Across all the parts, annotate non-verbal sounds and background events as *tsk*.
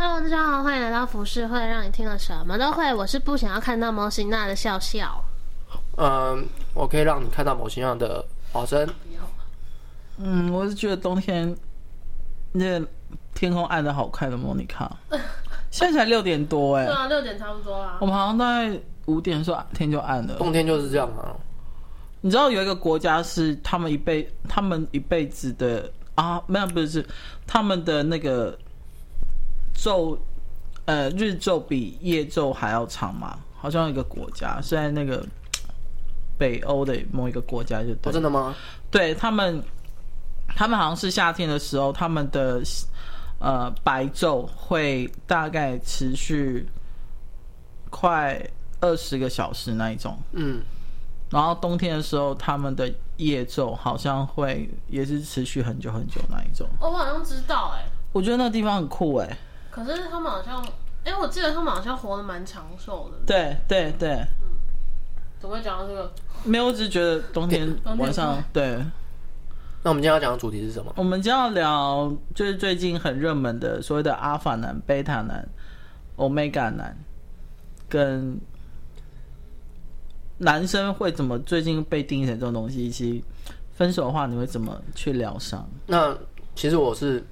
Hello，大家好，欢迎来到浮世会，让你听了什么都会。我是不想要看到模型娜的笑笑。嗯，我可以让你看到模型样的华生。嗯，我是觉得冬天那天空暗的好看的莫妮卡。现在才六点多哎。对啊，六点差不多啊。我们好像大概五点的时候天就暗了。冬天就是这样啊。你知道有一个国家是他们一辈他们一辈子的啊，没有不是他们的那个。昼，呃，日昼比夜昼还要长嘛？好像有一个国家是在那个 *tsk* 北欧的某一个国家，就对。哦，真的吗？对他们，他们好像是夏天的时候，他们的呃白昼会大概持续快二十个小时那一种。嗯。然后冬天的时候，他们的夜昼好像会也是持续很久很久那一种。哦，我好像知道哎。我觉得那个地方很酷哎。可是他们好像，哎、欸，我记得他们好像活得蛮长寿的。对对对。嗯。怎么会讲到这个？没有，我只是觉得冬天晚上对。那我们今天要讲的主题是什么？我们今天要聊就是最近很热门的所谓的阿法男、贝塔男、欧米伽男，跟男生会怎么最近被定义成这种东西？以及分手的话，你会怎么去疗伤？那其实我是。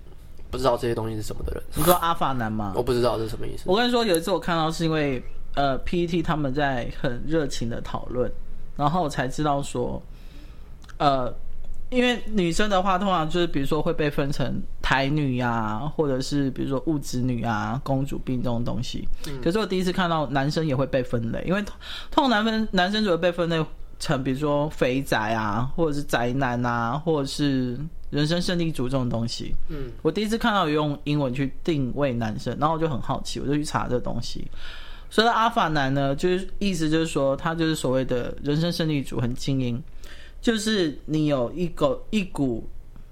不知道这些东西是什么的人，你说阿法男吗？*laughs* 我不知道这是什么意思。我跟你说，有一次我看到是因为呃 PET 他们在很热情的讨论，然后我才知道说，呃，因为女生的话，通常就是比如说会被分成台女啊，或者是比如说物质女啊、公主病这种东西。嗯。可是我第一次看到男生也会被分类，因为通常男分男生只会被分类成比如说肥宅啊，或者是宅男啊，或者是。人生胜利组这种东西，嗯，我第一次看到有用英文去定位男生，然后我就很好奇，我就去查这个东西。所以阿法男呢，就是意思就是说，他就是所谓的人生胜利组，很精英，就是你有一个一股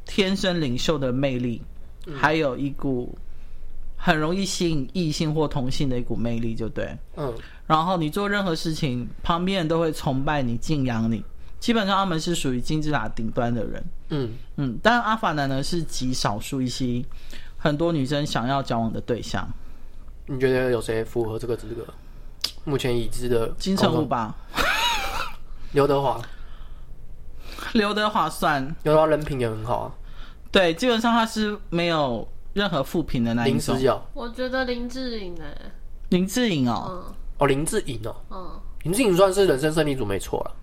天生领袖的魅力，还有一股很容易吸引异性或同性的一股魅力，就对，嗯。然后你做任何事情，旁边人都会崇拜你、敬仰你。基本上他们是属于金字塔顶端的人，嗯嗯，但阿法男呢是极少数一些很多女生想要交往的对象。你觉得有谁符合这个资格？目前已知的金城武吧，刘德华，*laughs* 刘德华算，刘德华人品也很好啊。对，基本上他是没有任何负评的那一种。我觉得林志颖哎，林志颖哦，嗯、哦林志颖哦，嗯，林志颖算是人生胜利组没错了。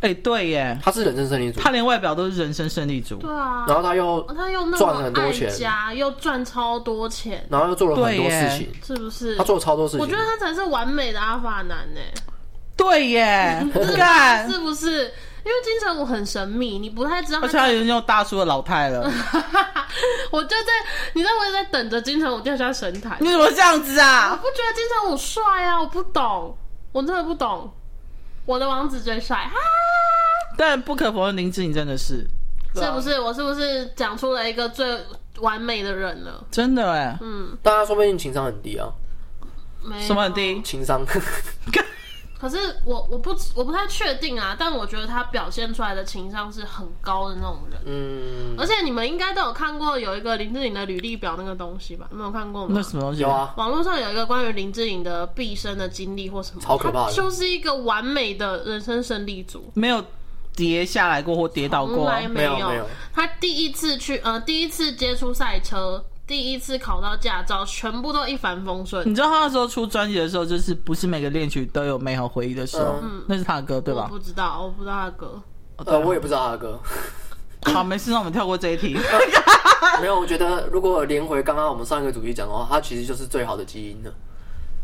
哎、欸，对耶，他是人生胜利组，他连外表都是人生胜利组。对啊，然后他又他又赚很多钱，又赚超多钱，然后又做了很多事情，是不是？他做了超多事情，我觉得他才是完美的阿法男呢。对耶，*laughs* 干。是不是？因为金城武很神秘，你不太知道他，而且他已经用大叔的老态了。*laughs* 我就在，你知道我也在等着金城武掉下神坛。你怎么这样子啊？我不觉得金城武帅啊，我不懂，我真的不懂。我的王子最帅哈！但不可否认，林志颖真的是，是不是？我是不是讲出了一个最完美的人了？真的哎，嗯，大家说不定情商很低啊，没什么很低？情商。*laughs* *laughs* 可是我我不我不太确定啊，但我觉得他表现出来的情商是很高的那种人。嗯，而且你们应该都有看过有一个林志颖的履历表那个东西吧？没有看过吗？那什么东西？有啊，网络上有一个关于林志颖的毕生的经历或什么，超可怕的，就是一个完美的人生胜利组，没有跌下来过或跌倒过，从来没有。没有，他第一次去呃，第一次接触赛车。第一次考到驾照，全部都一帆风顺。你知道他那时候出专辑的时候，就是不是每个恋曲都有美好回忆的时候？嗯，那是他的歌，对吧？我不知道，我不知道他的歌。呃，我也不知道他的歌。*laughs* 好，没事，那我们跳过这一题。*laughs* 没有，我觉得如果连回刚刚我们上一个主题讲的话，他其实就是最好的基因了。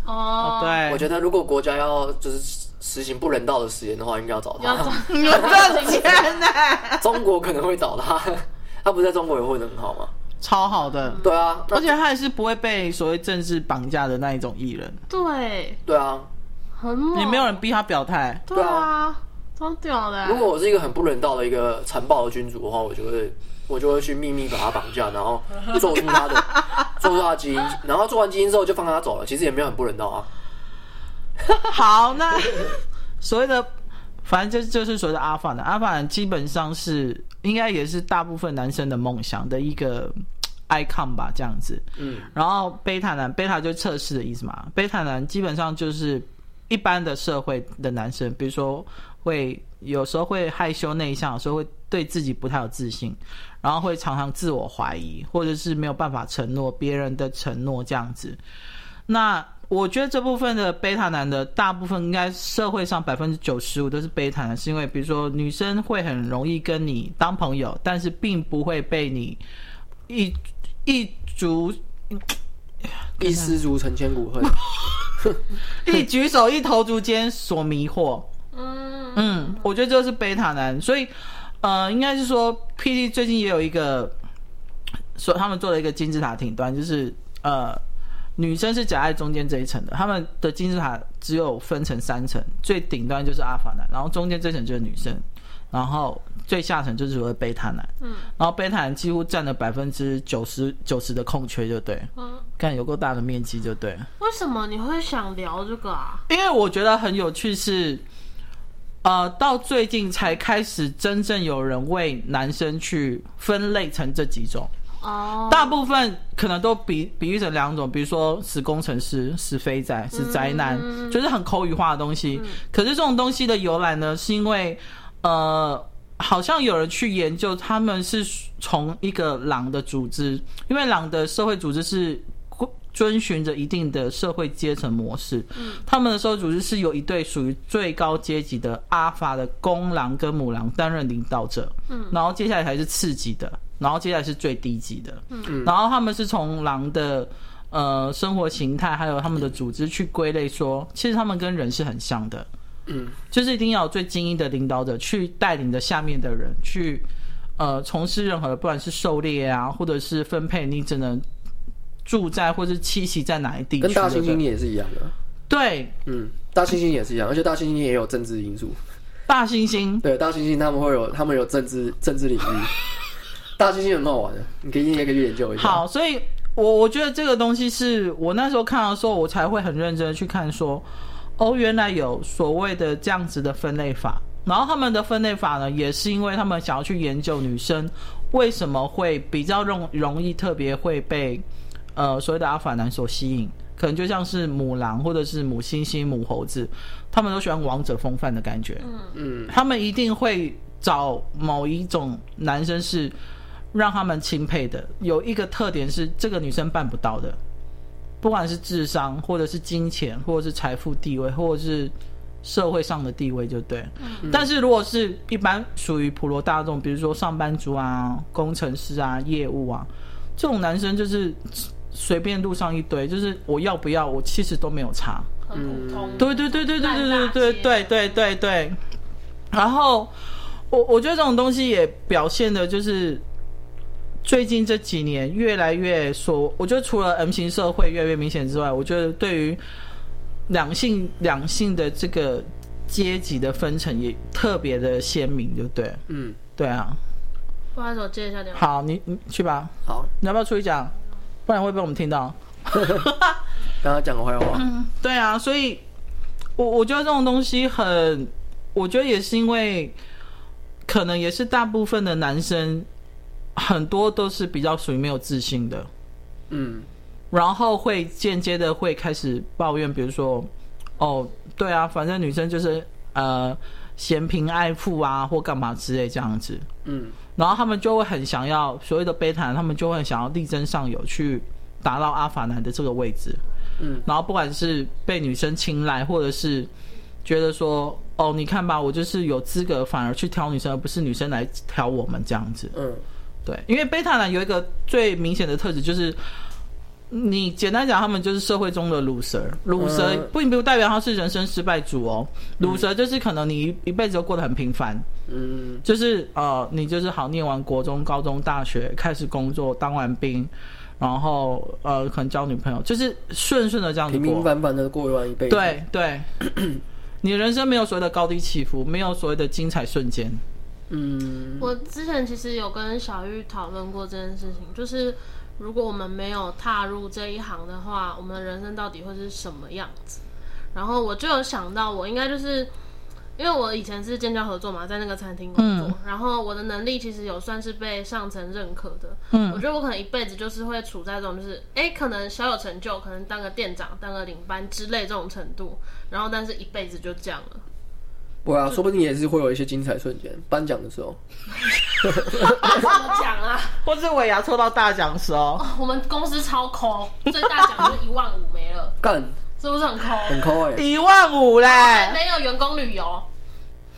哦，对。我觉得如果国家要就是实行不人道的实验的话，应该要找他。*laughs* 你们赚钱呢？中国可能会找他，他不在中国也混得很好吗？超好的，对啊，而且他也是不会被所谓政治绑架的那一种艺人。对，对啊，很猛，也没有人逼他表态。对啊，超屌的。如果我是一个很不人道的一个残暴的君主的话，我就会，我就会去秘密把他绑架，然后 *laughs* 做出他的，做出他的基因，然后做完基因之后就放他走了。其实也没有很不人道啊。*laughs* 好，那所谓的，反正就就是所谓的阿凡的，阿法男基本上是应该也是大部分男生的梦想的一个。Icon 吧，这样子。嗯，然后贝塔男，贝塔就测试的意思嘛。贝塔男基本上就是一般的社会的男生，比如说会有时候会害羞内向，有时候会对自己不太有自信，然后会常常自我怀疑，或者是没有办法承诺别人的承诺这样子。那我觉得这部分的贝塔男的大部分应该社会上百分之九十五都是贝塔男，是因为比如说女生会很容易跟你当朋友，但是并不会被你一一足 *coughs* 一失足成千古恨，*laughs* 一举手一投足间所迷惑。嗯嗯，我觉得这是贝塔男，所以呃，应该是说 PD 最近也有一个说他们做了一个金字塔顶端，就是呃。女生是夹在中间这一层的，他们的金字塔只有分成三层，最顶端就是阿法男，然后中间这层就是女生，然后最下层就是所谓贝塔男。嗯，然后贝塔男几乎占了百分之九十九十的空缺，就对。嗯，看有够大的面积，就对。为什么你会想聊这个啊？因为我觉得很有趣是，是呃，到最近才开始真正有人为男生去分类成这几种。哦，大部分可能都比比喻成两种，比如说死工程师、死肥仔、死宅男，嗯、就是很口语化的东西。嗯、可是这种东西的由来呢，是因为呃，好像有人去研究，他们是从一个狼的组织，因为狼的社会组织是遵循着一定的社会阶层模式。嗯，他们的社会组织是有一对属于最高阶级的阿法的公狼跟母狼担任领导者。嗯，然后接下来才是次级的。然后接下来是最低级的，嗯，然后他们是从狼的呃生活形态，还有他们的组织去归类说，其实他们跟人是很像的，嗯，就是一定要有最精英的领导者去带领着下面的人去呃从事任何的，不管是狩猎啊，或者是分配你只能住在或是栖息在哪一地区，跟大猩猩也是一样的，对，嗯，大猩猩也是一样，而且大猩猩也有政治因素，大猩猩，对，大猩猩他们会有他们有政治政治领域。*laughs* 大猩猩很好玩的，你可以也可以去研究一下。好，所以我我觉得这个东西是我那时候看到的时候，我才会很认真的去看说，哦，原来有所谓的这样子的分类法。然后他们的分类法呢，也是因为他们想要去研究女生为什么会比较容容易特别会被呃所谓的阿法男所吸引，可能就像是母狼或者是母猩猩、母猴子，他们都喜欢王者风范的感觉。嗯嗯，他们一定会找某一种男生是。让他们钦佩的有一个特点是，这个女生办不到的，不管是智商，或者是金钱，或者是财富地位，或者是社会上的地位，就对。嗯、但是如果是一般属于普罗大众，比如说上班族啊、工程师啊、业务啊，这种男生就是随便路上一堆，就是我要不要，我其实都没有差。很普通。对对对对对对对对对对对对。然后我我觉得这种东西也表现的就是。最近这几年，越来越说，我觉得除了 M 型社会越来越明显之外，我觉得对于两性两性的这个阶级的分层也特别的鲜明，就对，嗯，对啊。不好意思，我接一下电话。好，你你去吧。好，你要不要出去讲？不然会被我们听到。刚刚讲个坏话。嗯，对啊，所以我我觉得这种东西很，我觉得也是因为，可能也是大部分的男生。很多都是比较属于没有自信的，嗯，然后会间接的会开始抱怨，比如说，哦，对啊，反正女生就是呃嫌贫爱富啊，或干嘛之类这样子，嗯，然后他们就会很想要所谓的贝塔，他们就会很想要力争上游，去达到阿法男的这个位置，嗯，然后不管是被女生青睐，或者是觉得说，哦，你看吧，我就是有资格反而去挑女生，而不是女生来挑我们这样子，嗯。对，因为贝塔男有一个最明显的特质，就是你简单讲，他们就是社会中的鲁蛇。鲁蛇并不代表他是人生失败主哦，鲁蛇就是可能你一一辈子都过得很平凡，嗯，就是呃，你就是好念完国中、高中、大学，开始工作，当完兵，然后呃，可能交女朋友，就是顺顺的这样子过，平平凡凡的过完一辈子。对对，*clears throat* 你人生没有所谓的高低起伏，没有所谓的精彩瞬间。嗯，我之前其实有跟小玉讨论过这件事情，就是如果我们没有踏入这一行的话，我们的人生到底会是什么样子？然后我就有想到，我应该就是因为我以前是建教合作嘛，在那个餐厅工作，嗯、然后我的能力其实有算是被上层认可的。嗯，我觉得我可能一辈子就是会处在这种，就是哎，可能小有成就，可能当个店长、当个领班之类这种程度，然后但是一辈子就这样了。不啊，说不定也是会有一些精彩瞬间。颁奖的时候，奖啊？或是尾牙抽到大奖的时候，哦，我们公司超抠，最大奖就是一万五没了。*laughs* 干。是不是很抠？很抠哎！一万五嘞，没有员工旅游。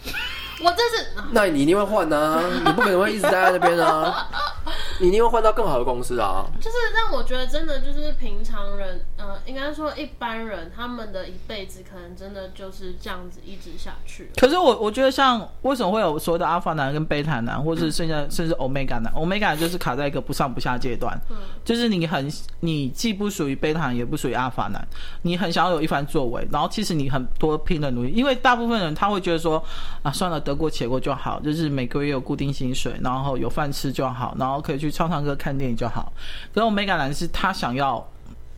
*laughs* 我这是，那你一定会换啊！你不可能会一直待在那边啊！*laughs* 你一定会换到更好的公司啊！就是让我觉得真的就是平常人，呃，应该说一般人，他们的一辈子可能真的就是这样子一直下去。可是我我觉得，像为什么会有所谓的阿法男跟贝塔男，或是剩下甚至欧米伽男？欧米伽就是卡在一个不上不下阶段，嗯，就是你很你既不属于贝塔男，也不属于阿法男，你很想要有一番作为，然后其实你很多拼的努力，因为大部分人他会觉得说啊，算了。得过且过就好，就是每个月有固定薪水，然后有饭吃就好，然后可以去唱唱歌、看电影就好。可是欧米伽男是他想要，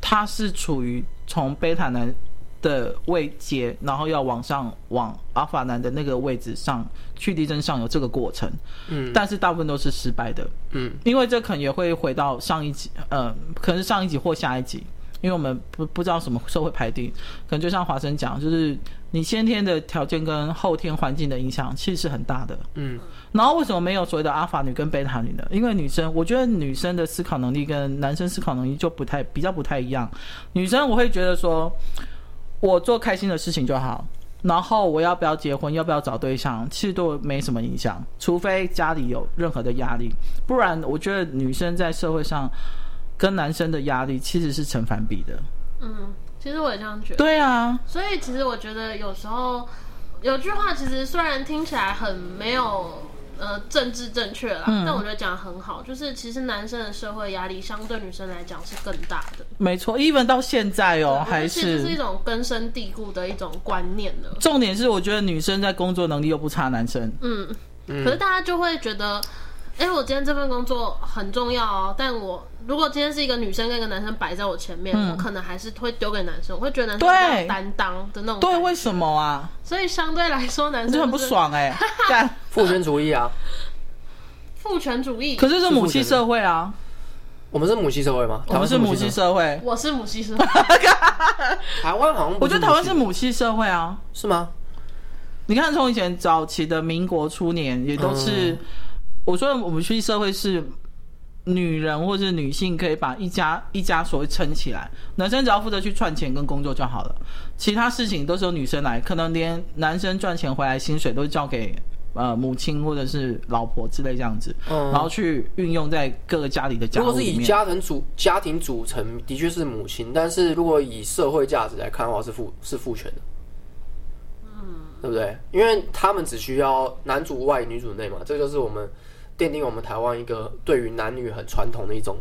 他是处于从贝塔男的位阶，然后要往上往阿法男的那个位置上去力争上有这个过程。嗯，但是大部分都是失败的。嗯，因为这可能也会回到上一集，呃，可能是上一集或下一集。因为我们不不知道什么社会排定，可能就像华生讲，就是你先天的条件跟后天环境的影响其实是很大的。嗯，然后为什么没有所谓的阿法女跟贝塔女呢？因为女生，我觉得女生的思考能力跟男生思考能力就不太比较不太一样。女生我会觉得说，我做开心的事情就好，然后我要不要结婚，要不要找对象，其实都没什么影响，除非家里有任何的压力，不然我觉得女生在社会上。跟男生的压力其实是成反比的。嗯，其实我也这样觉得。对啊，所以其实我觉得有时候有句话，其实虽然听起来很没有呃政治正确啦，嗯、但我觉得讲得很好，就是其实男生的社会压力相对女生来讲是更大的。没错，even 到现在哦，还是其实是一种根深蒂固的一种观念了。重点是，我觉得女生在工作能力又不差男生。嗯，可是大家就会觉得。哎、欸，我今天这份工作很重要哦，但我如果今天是一个女生跟一个男生摆在我前面，嗯、我可能还是会丢给男生，我会觉得男生比较担当的那种。对，为什么啊？所以相对来说，男生就很不爽哎、*laughs* 欸，父权主义啊，父权主义。可是是母系社会啊，我们是母系社会吗？我们是母系社会，我是母系社会。*laughs* 台湾好像我觉得台湾是母系社会啊，是吗？你看，从以前早期的民国初年，也都是。嗯我说我们去社会是女人或者女性可以把一家一家所谓撑起来，男生只要负责去赚钱跟工作就好了，其他事情都是由女生来，可能连男生赚钱回来薪水都交给呃母亲或者是老婆之类这样子，嗯，然后去运用在各个家里的家里。如果是以家庭组家庭组成，的确是母亲，但是如果以社会价值来看的话，是父是父权的，嗯，对不对？因为他们只需要男主外女主内嘛，这就是我们。奠定我们台湾一个对于男女很传统的一种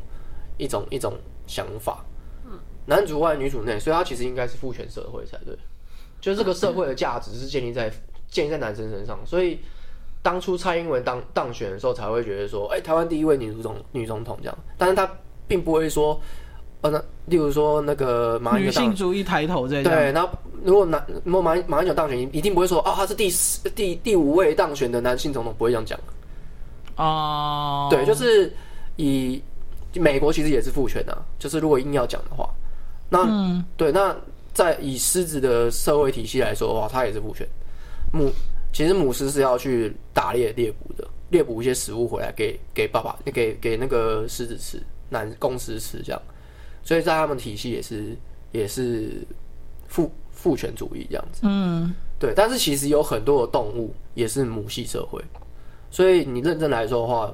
一种一种想法，嗯，男主外女主内，所以它其实应该是父权社会才对，就是这个社会的价值是建立在建立在男生身上，所以当初蔡英文当当选的时候才会觉得说，哎，台湾第一位女总女总统这样，但是他并不会说，呃，那例如说那个马英九女性主义抬头这样，对，那如果男如果马马英九当选，一定不会说，啊，他是第四第第五位当选的男性总统，不会这样讲。哦，uh、对，就是以美国其实也是父权啊，就是如果硬要讲的话，那、嗯、对，那在以狮子的社会体系来说的话，它也是父权。母其实母狮是要去打猎猎捕的，猎捕一些食物回来给给爸爸，给给那个狮子吃，男公狮吃这样。所以在他们体系也是也是父父权主义这样子。嗯，对，但是其实有很多的动物也是母系社会。所以你认真来说的话，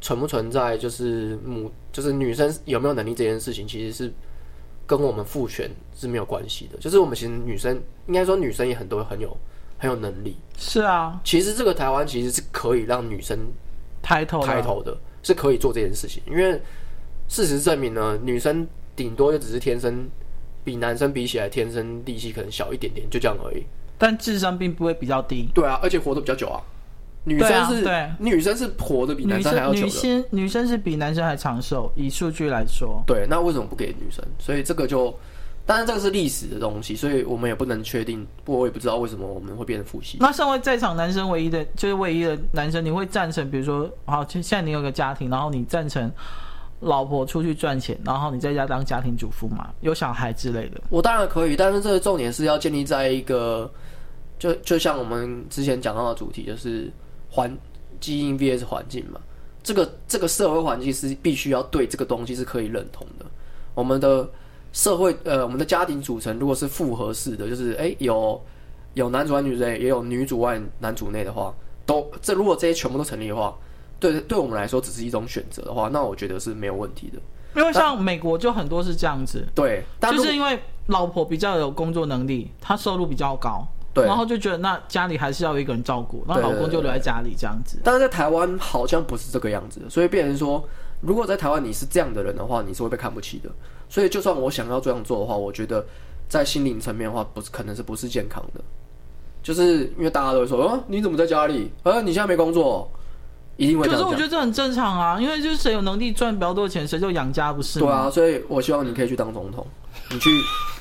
存不存在就是母就是女生有没有能力这件事情，其实是跟我们父权是没有关系的。就是我们其实女生应该说女生也很多很有很有能力。是啊，其实这个台湾其实是可以让女生抬头抬头的，是可以做这件事情。因为事实证明呢，女生顶多就只是天生比男生比起来天生力气可能小一点点，就这样而已。但智商并不会比较低。对啊，而且活得比较久啊。女生是，对，女生是活的比男生还要久。女生女生是比男生还长寿，以数据来说。对，那为什么不给女生？所以这个就当然这个是历史的东西，所以我们也不能确定。不过我也不知道为什么我们会变成父系。那身为在场男生唯一的，就是唯一的男生，你会赞成？比如说，好，现在你有个家庭，然后你赞成老婆出去赚钱，然后你在家当家庭主妇嘛，有小孩之类的？我当然可以，但是这个重点是要建立在一个，就就像我们之前讲到的主题，就是环基因 vs 环境嘛。这个这个社会环境是必须要对这个东西是可以认同的。我们的。社会呃，我们的家庭组成如果是复合式的，就是哎有有男主外女主内，也有女主外男主内的话，都这如果这些全部都成立的话，对对我们来说只是一种选择的话，那我觉得是没有问题的。因为像美国就很多是这样子，对，就是因为老婆比较有工作能力，她收入比较高，对，然后就觉得那家里还是要有一个人照顾，那老公就留在家里这样子。但是在台湾好像不是这个样子，所以变成说，如果在台湾你是这样的人的话，你是会被看不起的。所以，就算我想要这样做的话，我觉得在心灵层面的话，不是可能是不是健康的，就是因为大家都会说，啊，你怎么在家里？啊，你现在没工作，一定会这样。可是我觉得这很正常啊，因为就是谁有能力赚比较多的钱，谁就养家，不是吗？对啊，所以我希望你可以去当总统，你去，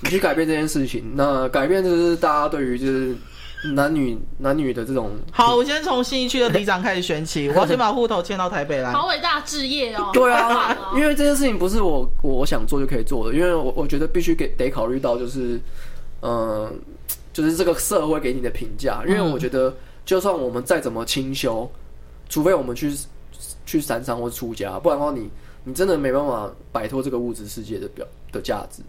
你去改变这件事情。那改变就是大家对于就是。男女男女的这种好，我先从新一区的里长开始选起，我要先把户头迁到台北来。好伟大置业哦！对啊，因为这件事情不是我我想做就可以做的，因为我我觉得必须给得考虑到就是，嗯、呃，就是这个社会给你的评价。因为我觉得，就算我们再怎么清修，除非我们去去山上或出家，不然的话你，你你真的没办法摆脱这个物质世界的表的价值。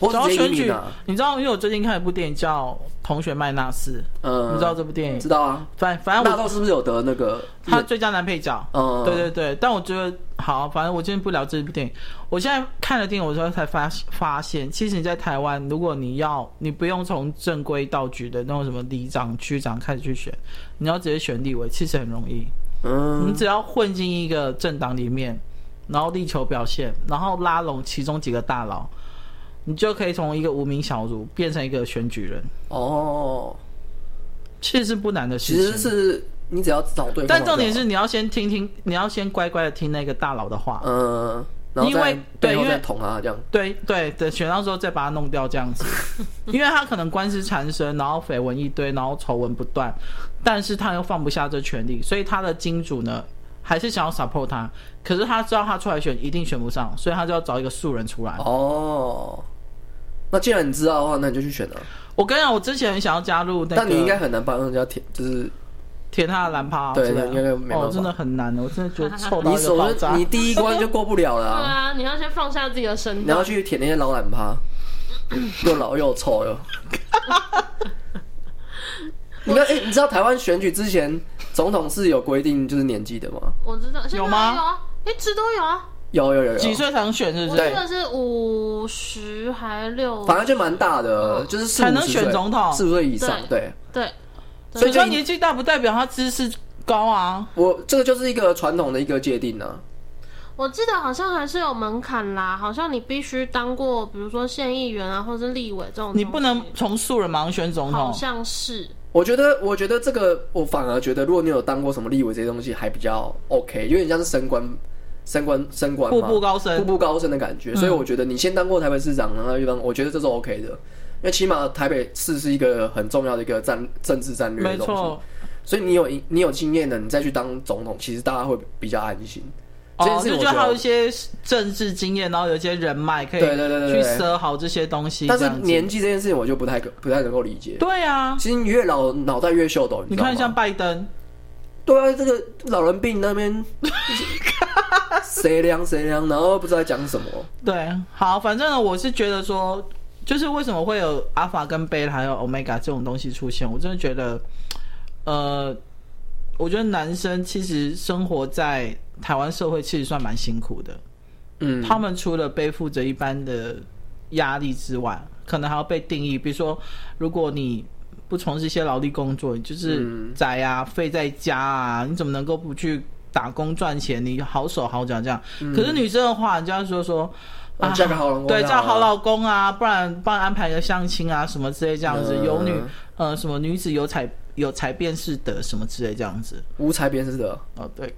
我要选举，你知道，因为我最近看一部电影叫《同学麦纳斯》，嗯，你知道这部电影？知道啊，反反正纳豆是不是有得那个他最佳男配角？嗯，对对对。但我觉得好，反正我今天不聊这部电影。我现在看了电影，我之后才发发现，其实你在台湾，如果你要，你不用从正规道局的那种什么里长、区长开始去选，你要直接选立委，其实很容易。嗯，你只要混进一个政党里面，然后力求表现，然后拉拢其中几个大佬。你就可以从一个无名小卒变成一个选举人哦，其实是不难的事情。其实是你只要找对，但重点是你要先听听，你要先乖乖的听那个大佬的话。嗯，因为对，因为捅他这样。对对对，选到之后再把他弄掉这样子，*laughs* 因为他可能官司缠身，然后绯闻一堆，然后丑闻不断，但是他又放不下这权利，所以他的金主呢还是想要 support 他，可是他知道他出来选一定选不上，所以他就要找一个素人出来。哦。那既然你知道的话，那你就去选了。我跟你讲，我之前想要加入，那个，但你应该很难帮人家填，就是填他的蓝趴。对，那应该没办法。哦，真的很难的，我真的觉得 *laughs* 臭到一个爆炸。你第一关就过不了了，啊。*laughs* 对啊，你要先放下自己的身段。你要去舔那些老蓝趴，*laughs* 又老又臭又。你看，哎，欸，你知道台湾选举之前总统是有规定就是年纪的吗？我知道，有吗？有啊，一直都有啊。有有有有，几岁才能选？是不是？这个是五十还六？反正就蛮大的，就是才能选总统，四十岁以上。对对，所以说年纪大不代表他知识高啊。我这个就是一个传统的一个界定呢。我记得好像还是有门槛啦，好像你必须当过，比如说县议员啊，或者是立委这种。你不能从素人马上选总统。好像是。我觉得，我觉得这个，我反而觉得，如果你有当过什么立委这些东西，还比较 OK，有点像是升官。升官升官，步步高升，步步高升的感觉。所以我觉得你先当过台北市长，然后一般我觉得这是 OK 的，因为起码台北市是一个很重要的一个战政治战略的东西。没错，所以你有你有经验的，你再去当总统，其实大家会比较安心。哦，就觉得还有一些政治经验，然后有一些人脉可以对对对对去设好这些东西。但是年纪这件事情，我就不太不太能够理解。对啊，其实你越老脑袋越秀逗。你看像拜登。对啊，这个老人病那边，*laughs* 谁凉谁凉，然后不知道在讲什么。对，好，反正呢，我是觉得说，就是为什么会有阿法跟贝塔还有欧米伽这种东西出现，我真的觉得，呃，我觉得男生其实生活在台湾社会其实算蛮辛苦的。嗯，他们除了背负着一般的压力之外，可能还要被定义，比如说，如果你。不从事一些劳力工作，就是宅啊，废、嗯、在家啊，你怎么能够不去打工赚钱？你好手好脚这样。嗯、可是女生的话，人家说说啊，嫁个好老公，对，嫁好老公啊，不然帮安排个相亲啊，什么之类这样子。嗯、有女呃，什么女子有才有才便是德，什么之类这样子。无才便是德哦，对，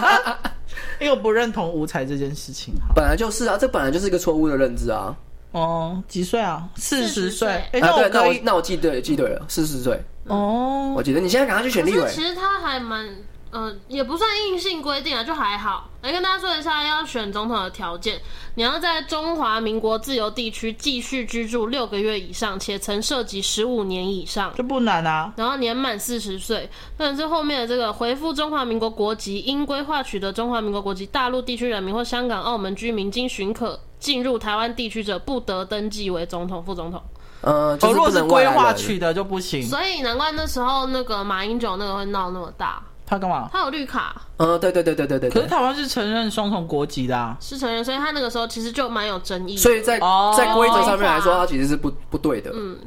*laughs* 因为我不认同无才这件事情。本来就是啊，这本来就是一个错误的认知啊。哦，几岁啊？四十岁。哎，那我那我那我记对记对了，四十岁。哦，我记得你现在赶快去选立委。其实他还蛮。嗯、呃，也不算硬性规定啊，就还好。来跟大家说一下，要选总统的条件，你要在中华民国自由地区继续居住六个月以上，且曾涉及十五年以上，这不难啊。然后年满四十岁，或者是后面的这个回复中华民国国籍，因规划取得中华民国国籍，大陆地区人民或香港、澳门居民经许可进入台湾地区者，不得登记为总统、副总统。呃，就是不能规划取得就不行。所以难怪那时候那个马英九那个会闹那么大。他干嘛？他有绿卡。呃，对对对对对对。可是台湾是承认双重国籍的啊。是承认，所以他那个时候其实就蛮有争议。所以在在规则上面来说，他其实是不不对的。嗯，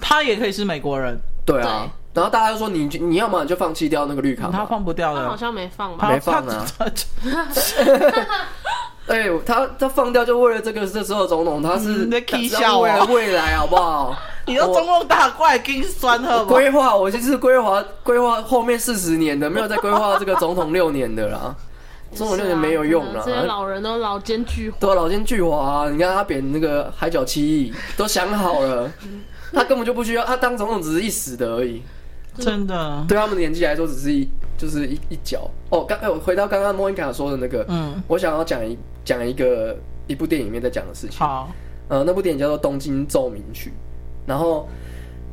他也可以是美国人。对啊。然后大家就说你你要么你就放弃掉那个绿卡。他放不掉的。他好像没放吧？没放啊。*laughs* *laughs* *laughs* 哎，他他放掉就为了这个这时候总统，他是为了未来好不好？*laughs* 你要中共打怪，给你酸了。规划，我就是规划规划后面四十年的，没有再规划这个总统六年的啦。*laughs* 总统六年没有用了。这些老人都老奸巨猾。对，老奸巨猾。你看他贬那个海角七亿，*laughs* 都想好了，他根本就不需要，他当总统只是一时的而已。真的，对他们的年纪来说，只是一就是一一角。哦，刚哎，我回到刚刚莫妮卡说的那个，嗯，我想要讲一讲一个一部电影里面在讲的事情。好，呃，那部电影叫做《东京奏鸣曲》。然后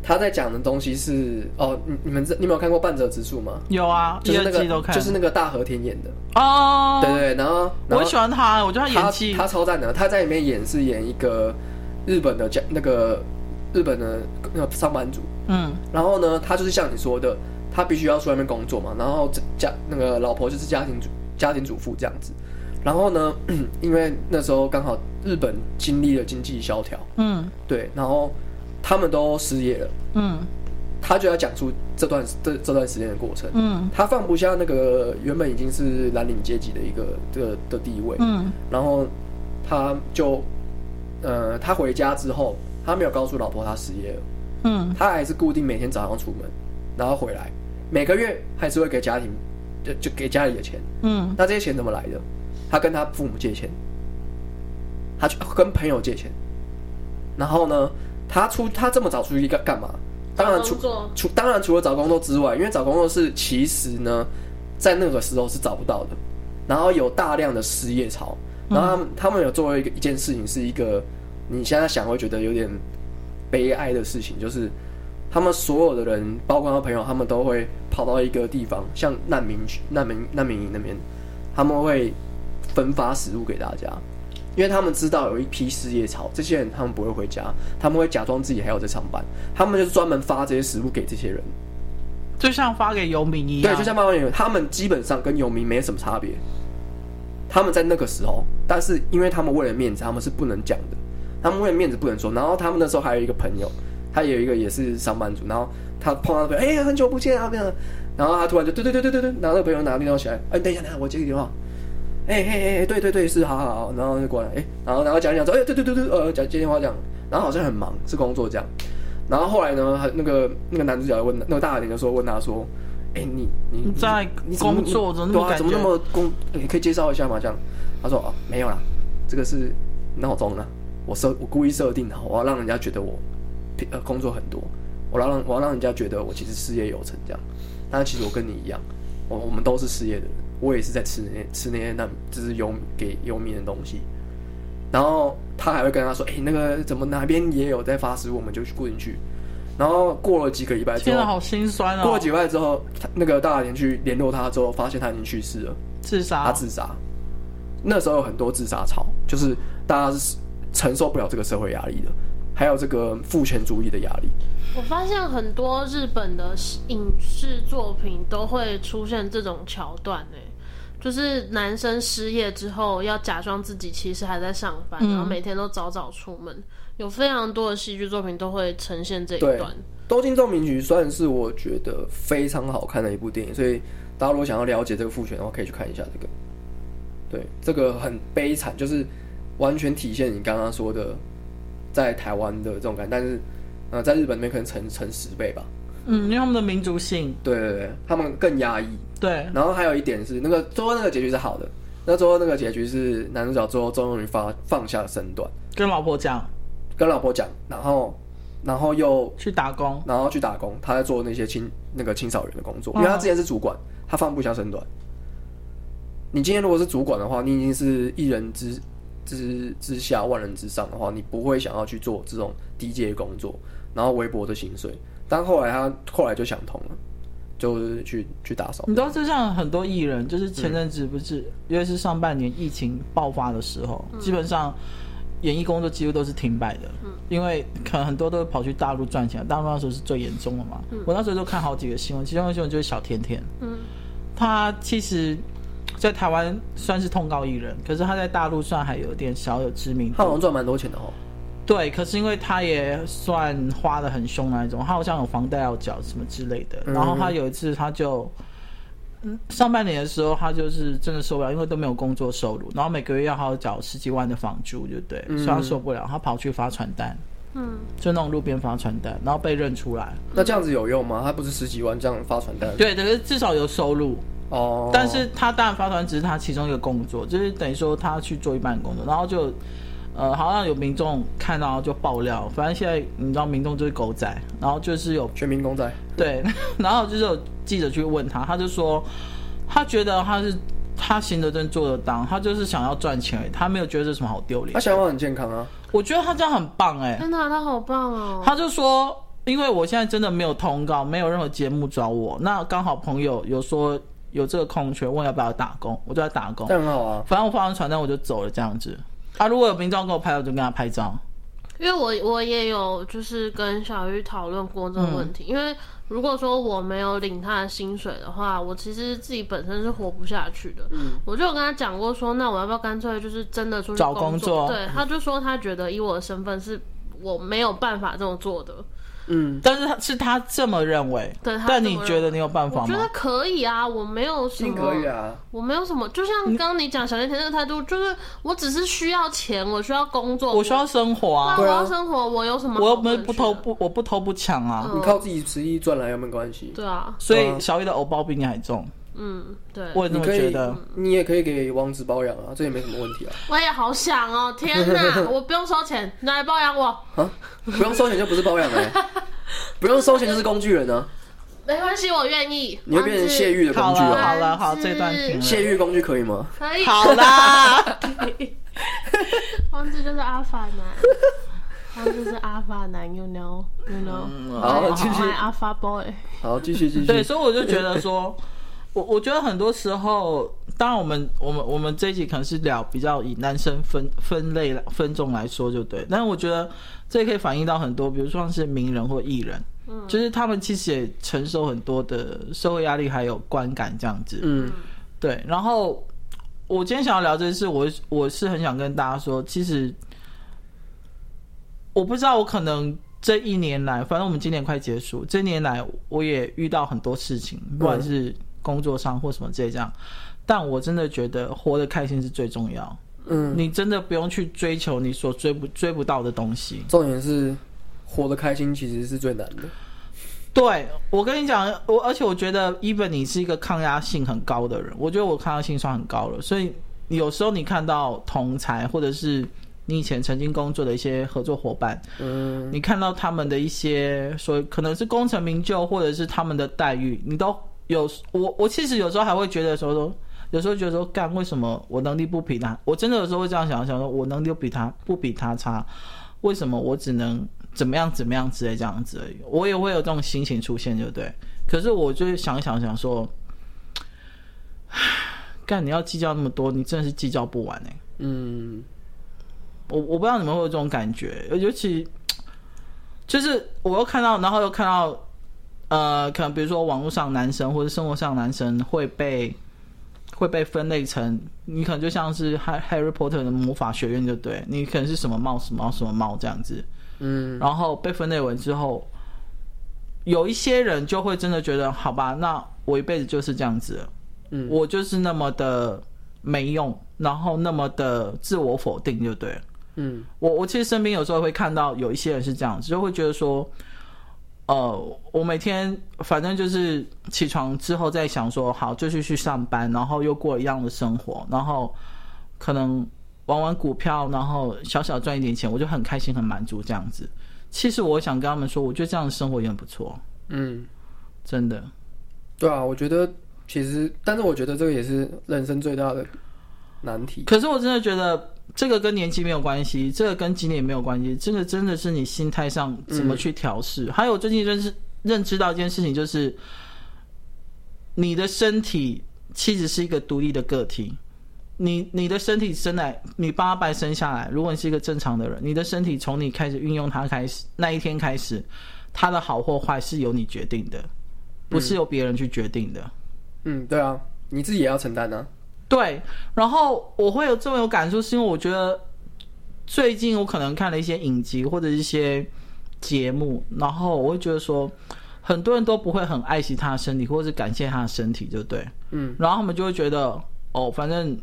他在讲的东西是哦，你你们你没有看过《半泽直树》吗？有啊，就是那个就是那个大和田演的。哦，对对，然后我很喜欢他，我觉得他演技他超赞的，他在里面演是演一个日本的家那个日本的那个上班族，嗯，然后呢，他就是像你说的，他必须要出外面工作嘛，然后家那个老婆就是家庭主家庭主妇这样子，然后呢，*clears throat* 因为那时候刚好日本经历了经济萧条，嗯，对，然后。他们都失业了，嗯，他就要讲出这段这这段时间的过程，嗯，他放不下那个原本已经是蓝领阶级的一个这个的地位，嗯，然后他就，呃，他回家之后，他没有告诉老婆他失业了，嗯，他还是固定每天早上出门，然后回来，每个月还是会给家庭就就给家里的钱，嗯，那这些钱怎么来的？他跟他父母借钱，他去跟朋友借钱，然后呢？他出他这么早出去干干嘛？当然除除当然除了找工作之外，因为找工作是其实呢，在那个时候是找不到的。然后有大量的失业潮，然后他们、嗯、他们有做一个一件事情，是一个你现在想会觉得有点悲哀的事情，就是他们所有的人，包括他朋友，他们都会跑到一个地方，像难民区、难民难民营那边，他们会分发食物给大家。因为他们知道有一批失业潮，这些人他们不会回家，他们会假装自己还有在上班，他们就是专门发这些食物给这些人，就像发给游民一样。对，就像发给游民，他们基本上跟游民没什么差别。他们在那个时候，但是因为他们为了面子，他们是不能讲的，他们为了面子不能说。然后他们那时候还有一个朋友，他有一个也是上班族，然后他碰到朋友，哎呀，很久不见啊，这样，然后他突然就对对对对对对，然后那个朋友拿电话起来，哎，等一下，等一下，我接个电话。哎嘿嘿，对对对，是好好好，然后就过来，哎，然后然后讲讲说，哎，对对对对，呃，讲接电话这样，然后好像很忙，是工作这样，然后后来呢，那个那个男主角问那个大点就说问他说，哎，你你，你在工作怎么对啊，怎么那么工？你可以介绍一下吗？这样，他说哦，没有啦，这个是闹钟呢，我设我故意设定的，我要让人家觉得我呃工作很多，我要让我要让人家觉得我其实事业有成这样，但其实我跟你一样，我我们都是失业的人。我也是在吃那些吃那些那就是游给游民的东西，然后他还会跟他说：“哎、欸，那个怎么哪边也有在发食物，我们就去过去。”然后过了几个礼拜之后，好心酸哦！过了几个礼拜之后，他那个大连去联络他之后，发现他已经去世了，自杀。他自杀。那时候有很多自杀潮，就是大家是承受不了这个社会压力的，还有这个父权主义的压力。我发现很多日本的影视作品都会出现这种桥段诶。就是男生失业之后，要假装自己其实还在上班，嗯、然后每天都早早出门。有非常多的戏剧作品都会呈现这一段。《东京奏鸣曲》算是我觉得非常好看的一部电影，所以大家如果想要了解这个父权的话，可以去看一下这个。对，这个很悲惨，就是完全体现你刚刚说的在台湾的这种感觉，但是呃，在日本那边可能乘乘十倍吧。嗯，因为他们的民族性，对对对，他们更压抑。对，然后还有一点是，那个最后那个结局是好的。那最后那个结局是男主角最后终于放放下了身段，跟老婆讲，跟老婆讲，然后然后又去打工，然后去打工，他在做那些清那个清扫员的工作，因为他之前是主管，他放不下身段。你今天如果是主管的话，你已经是一人之之之下万人之上的话，你不会想要去做这种低阶工作，然后微薄的薪水。但后来他后来就想通了，就是去去打扫。你知道，就像很多艺人，就是前阵子不是，嗯、因为是上半年疫情爆发的时候，嗯、基本上演艺工作几乎都是停摆的，嗯、因为可能很多都跑去大陆赚钱。大陆那时候是最严重的嘛。嗯、我那时候就看好几个新闻，其中一个新闻就是小甜甜，嗯，他其实。在台湾算是通告艺人，可是他在大陆算还有点小有知名度。他好像赚蛮多钱的哦。对，可是因为他也算花的很凶那一种，他好像有房贷要缴什么之类的。然后他有一次他就，嗯，上半年的时候他就是真的受不了，因为都没有工作收入，然后每个月要好好缴十几万的房租，就对，所以他受不了，他跑去发传单，嗯，就那种路边发传单，然后被认出来。那这样子有用吗？他不是十几万这样发传单？对，可是至少有收入。哦，但是他当然发传只是他其中一个工作，就是等于说他去做一半工作，然后就，呃，好像有民众看到就爆料，反正现在你知道民众就是狗仔，然后就是有全民公仔，对，*laughs* 然后就是有记者去问他，他就说他觉得他是他行得正坐得当，他就是想要赚钱而已，他没有觉得这什么好丢脸。他想法很健康啊，我觉得他这样很棒哎、欸，真的他好棒哦，他就说因为我现在真的没有通告，没有任何节目找我，那刚好朋友有说。有这个空缺，问要不要打工，我就在打工，这很好啊。反正我发完传单我就走了，这样子。啊，如果有民众给我拍，我就跟他拍照。因为我我也有就是跟小玉讨论过这个问题，嗯、因为如果说我没有领他的薪水的话，我其实自己本身是活不下去的。嗯，我就有跟他讲过说，那我要不要干脆就是真的出去工？找工作？对，他就说他觉得以我的身份是我没有办法这么做的。嗯，但是他是他这么认为，对，但你觉得你有办法吗？我觉得可以啊，我没有什么，可以啊，我没有什么，就像刚刚你讲小甜甜那个态度，就是我只是需要钱，我需要工作，我需要生活啊，我要生活，我有什么？我又没不偷不，我不偷不抢啊，你靠自己实力赚来有没关系，对啊，所以小玉的偶包比你还重。嗯，对，我也这么觉得。你也可以给王子包养啊，这也没什么问题啊。我也好想哦，*laughs* 天哪，我不用收钱，拿来包养我啊？不用收钱就不是包养了，*laughs* 不用收钱就是工具人呢。没关系，我愿意。你会变成泄欲的工具了。好了，好，这段泄欲工具可以吗？可以。好啦。*laughs* 王子就是阿法男，王子是阿法男，you know，you know。好，继续。阿法 boy。好，继续继续。对，所以我就觉得说。我我觉得很多时候，当然我们我们我们这一集可能是聊比较以男生分分类分众来说就对，但是我觉得这也可以反映到很多，比如说像是名人或艺人，嗯，就是他们其实也承受很多的社会压力还有观感这样子，嗯，对。然后我今天想要聊这件事，我我是很想跟大家说，其实我不知道我可能这一年来，反正我们今年快结束，这一年来我也遇到很多事情，不管是。工作上或什么这样，但我真的觉得活得开心是最重要。嗯，你真的不用去追求你所追不追不到的东西。重点是活得开心其实是最难的。对，我跟你讲，我而且我觉得，even 你是一个抗压性很高的人，我觉得我抗压性算很高了。所以有时候你看到同才或者是你以前曾经工作的一些合作伙伴，嗯，你看到他们的一些所可能是功成名就，或者是他们的待遇，你都。有我，我其实有时候还会觉得说说，有时候觉得说，干为什么我能力不比他？我真的有时候会这样想，想说我能力比他不比他差，为什么我只能怎么样怎么样之类这样子而已？我也会有这种心情出现，对不对？可是我就想想想说，干你要计较那么多，你真的是计较不完哎。嗯，我我不知道你们会有这种感觉，尤其就是我又看到，然后又看到。呃，可能比如说网络上男生或者生活上男生会被会被分类成，你可能就像是 Harry Potter 的魔法学院，就对，你可能是什么帽什么帽什么帽这样子，嗯，然后被分类完之后，有一些人就会真的觉得，好吧，那我一辈子就是这样子，嗯，我就是那么的没用，然后那么的自我否定，就对，嗯，我我其实身边有时候会看到有一些人是这样子，就会觉得说。呃，我每天反正就是起床之后在想说，好，就是去上班，然后又过一样的生活，然后可能玩玩股票，然后小小赚一点钱，我就很开心、很满足这样子。其实我想跟他们说，我觉得这样的生活也很不错。嗯，真的。对啊，我觉得其实，但是我觉得这个也是人生最大的难题。可是我真的觉得这个跟年纪没有关系，这个跟经历也没有关系，这个真的是你心态上怎么去调试。嗯、还有最近认识认知到一件事情，就是你的身体其实是一个独立的个体。你你的身体生来，你八百生下来，如果你是一个正常的人，你的身体从你开始运用它开始那一天开始，它的好或坏是由你决定的，不是由别人去决定的。嗯，对啊，你自己也要承担啊。对，然后我会有这么有感触，是因为我觉得最近我可能看了一些影集或者一些节目，然后我会觉得说，很多人都不会很爱惜他的身体，或者是感谢他的身体，对不对？嗯，然后他们就会觉得，哦，反正。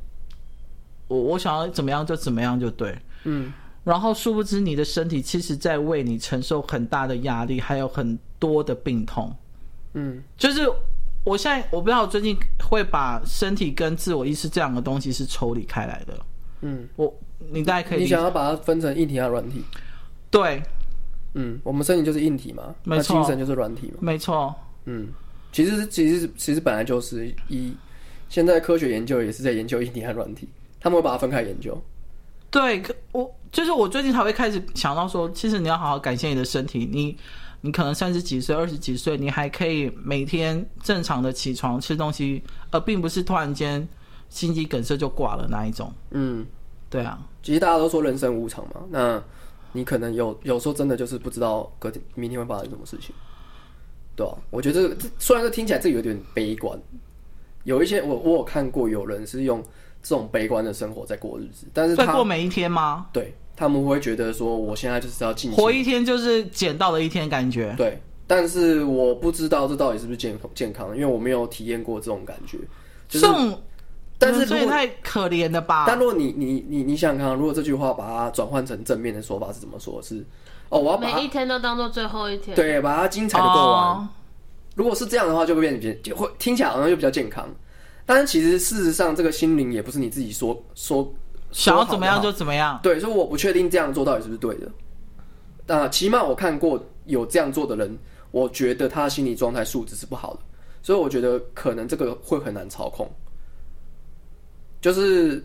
我我想要怎么样就怎么样就对，嗯，然后殊不知你的身体其实在为你承受很大的压力，还有很多的病痛，嗯，就是我现在我不知道我最近会把身体跟自我意识这两个东西是抽离开来的，嗯，我你大概可以，你想要把它分成硬体和软体，对，嗯，我们身体就是硬体嘛，没错，那精神就是软体嘛，没错，嗯，其实其实其实本来就是一现在科学研究也是在研究硬体和软体。他们会把它分开研究，对，我就是我最近才会开始想到说，其实你要好好感谢你的身体，你你可能三十几岁、二十几岁，你还可以每天正常的起床吃东西，而并不是突然间心肌梗塞就挂了那一种。嗯，对啊，其实大家都说人生无常嘛，那你可能有有时候真的就是不知道隔天明天会发生什么事情，对啊，我觉得这虽然说听起来这有点悲观，有一些我我有看过有人是用。这种悲观的生活在过日子，但是他过每一天吗？对，他们会觉得说，我现在就是要进活一天，就是捡到了一天感觉。对，但是我不知道这到底是不是健健康，因为我没有体验过这种感觉。就是，这种但是这也太可怜了吧？但如果你你你你想想看，如果这句话把它转换成正面的说法是怎么说？是哦，我要把每一天都当做最后一天，对，把它精彩的过完。哦。如果是这样的话，就会变成就会听起来好像就比较健康。但是其实事实上，这个心灵也不是你自己说说想要怎么样就怎么样。对，所以我不确定这样做到底是不是对的。那起码我看过有这样做的人，我觉得他心理状态素质是不好的，所以我觉得可能这个会很难操控。就是。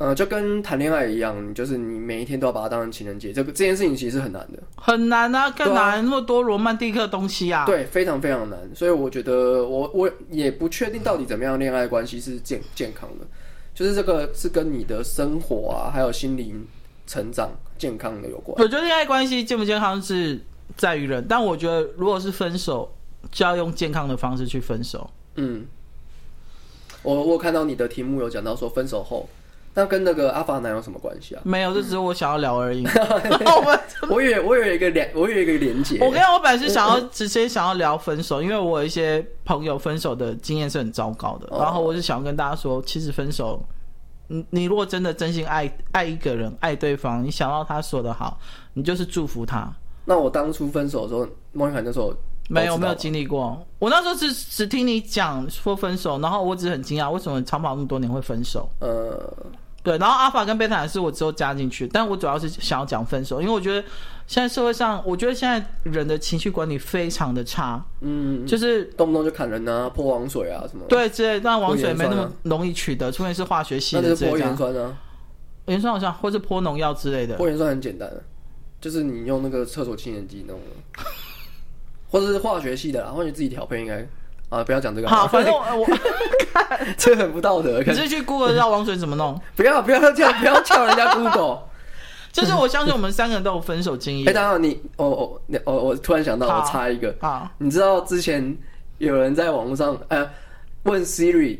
呃，就跟谈恋爱一样，就是你每一天都要把它当成情人节，这个这件事情其实是很难的，很难啊，干嘛那么多罗曼蒂克的东西啊？对，非常非常难。所以我觉得我我也不确定到底怎么样恋爱关系是健健康的，就是这个是跟你的生活啊，还有心灵成长健康的有关。我觉得恋爱关系健不健康是在于人，但我觉得如果是分手，就要用健康的方式去分手。嗯，我我看到你的题目有讲到说分手后。那跟那个阿法男有什么关系啊？没有，这只是我想要聊而已。*laughs* *laughs* 我以为我有一个连，我有一个连接。我跟我本来是想要直接想要聊分手，因为我有一些朋友分手的经验是很糟糕的。然后我就想要跟大家说，其实分手，你你如果真的真心爱爱一个人，爱对方，你想到他说的好，你就是祝福他。那我当初分手的时候，孟云那时候没有没有经历过。我那时候只只听你讲说分手，然后我只是很惊讶，为什么长跑那么多年会分手？呃。对，然后阿法跟贝塔是我之后加进去，但我主要是想要讲分手，因为我觉得现在社会上，我觉得现在人的情绪管理非常的差，嗯，就是动不动就砍人啊、泼王水啊什么，对，之类，但王水没那么容易取得，除非是化学系的，那就是泼盐酸啊，盐酸好像，或是泼农药之类的，泼盐酸很简单，就是你用那个厕所清洁剂弄，或者是化学系的，然后你自己调配应该。啊！不要讲这个。好，反正 *laughs* 我，我 *laughs* 这很不道德。你是去 Google 王水怎么弄？*laughs* 不要不要这样，不要叫人家 Google。就是我相信我们三个人都有分手经验。哎、欸，当然你，哦哦，我我突然想到，我插一个。啊，你知道之前有人在网络上呃问 Siri，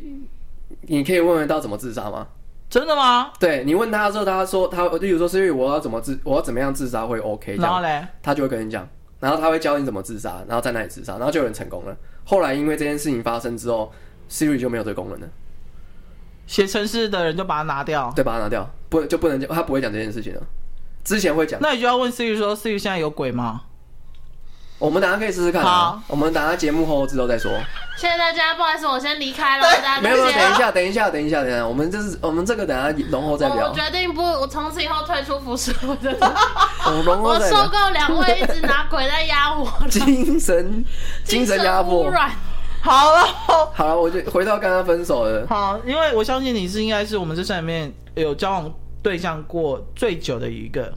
你可以问得到怎么自杀吗？真的吗？对，你问他的时候，他说他，例如说 Siri，我要怎么自，我要怎么样自杀会 OK？然后嘞，他就会跟你讲，然后他会教你怎么自杀，然后在那里自杀，然后就有人成功了。后来因为这件事情发生之后，Siri 就没有这个功能了。写程式的人就把它拿掉，对，把它拿掉，不就不能讲他不会讲这件事情了。之前会讲，那你就要问 Siri 说：“Siri 现在有鬼吗？”我们等下可以试试看啊。我们等下节目后之后再说。谢谢大家，不好意思，我先离开了。大家没有没有，等一下，等一下，等一下，等一下，我们这是我们这个等下容后再聊。我决定不，我从此以后退出服饰。我真的，我受够两位一直拿鬼在压我，精神 *laughs* 精神压迫。好了，好了，我就回到刚刚分手了。好，因为我相信你是应该是我们这里面有交往对象过最久的一个，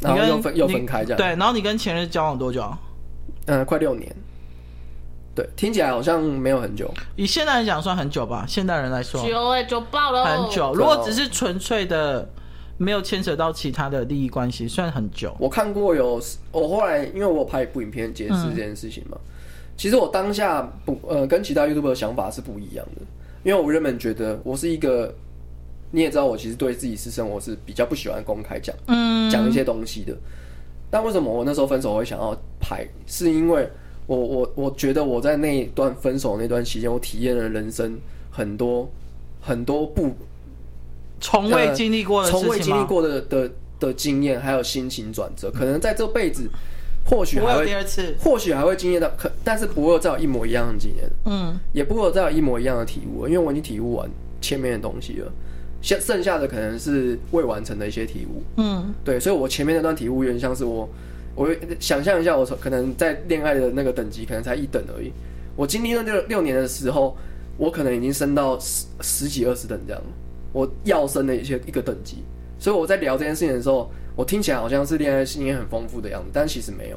然后又分又分开这样。对，然后你跟前任交往多久啊？嗯，快六年。对，听起来好像没有很久。以现代人讲算很久吧，现代人来说。久哎，久爆了。很久，如果只是纯粹的，没有牵扯到其他的利益关系，算很久。我看过有，我后来因为我拍一部影片解释这件事情嘛。嗯其实我当下不呃跟其他 YouTuber 的想法是不一样的，因为我原本觉得我是一个，你也知道我其实对自己私生活是比较不喜欢公开讲，嗯，讲一些东西的。但为什么我那时候分手会想要拍？是因为我我我觉得我在那一段分手那段期间，我体验了人生很多很多不从未经历过的、从未经历过的的的经验，还有心情转折，可能在这辈子。或许还会，或许还会经验到，可但是不会再有一模一样的经验，嗯，也不会再有一模一样的体悟，因为我已经体悟完前面的东西了，剩剩下的可能是未完成的一些题目，嗯，对，所以我前面那段题目有点像是我，我想象一下，我可能在恋爱的那个等级可能才一等而已，我经历了六六年的时候，我可能已经升到十十几二十等这样，我要升的一些一个等级，所以我在聊这件事情的时候。我听起来好像是恋爱经验很丰富的样子，但其实没有。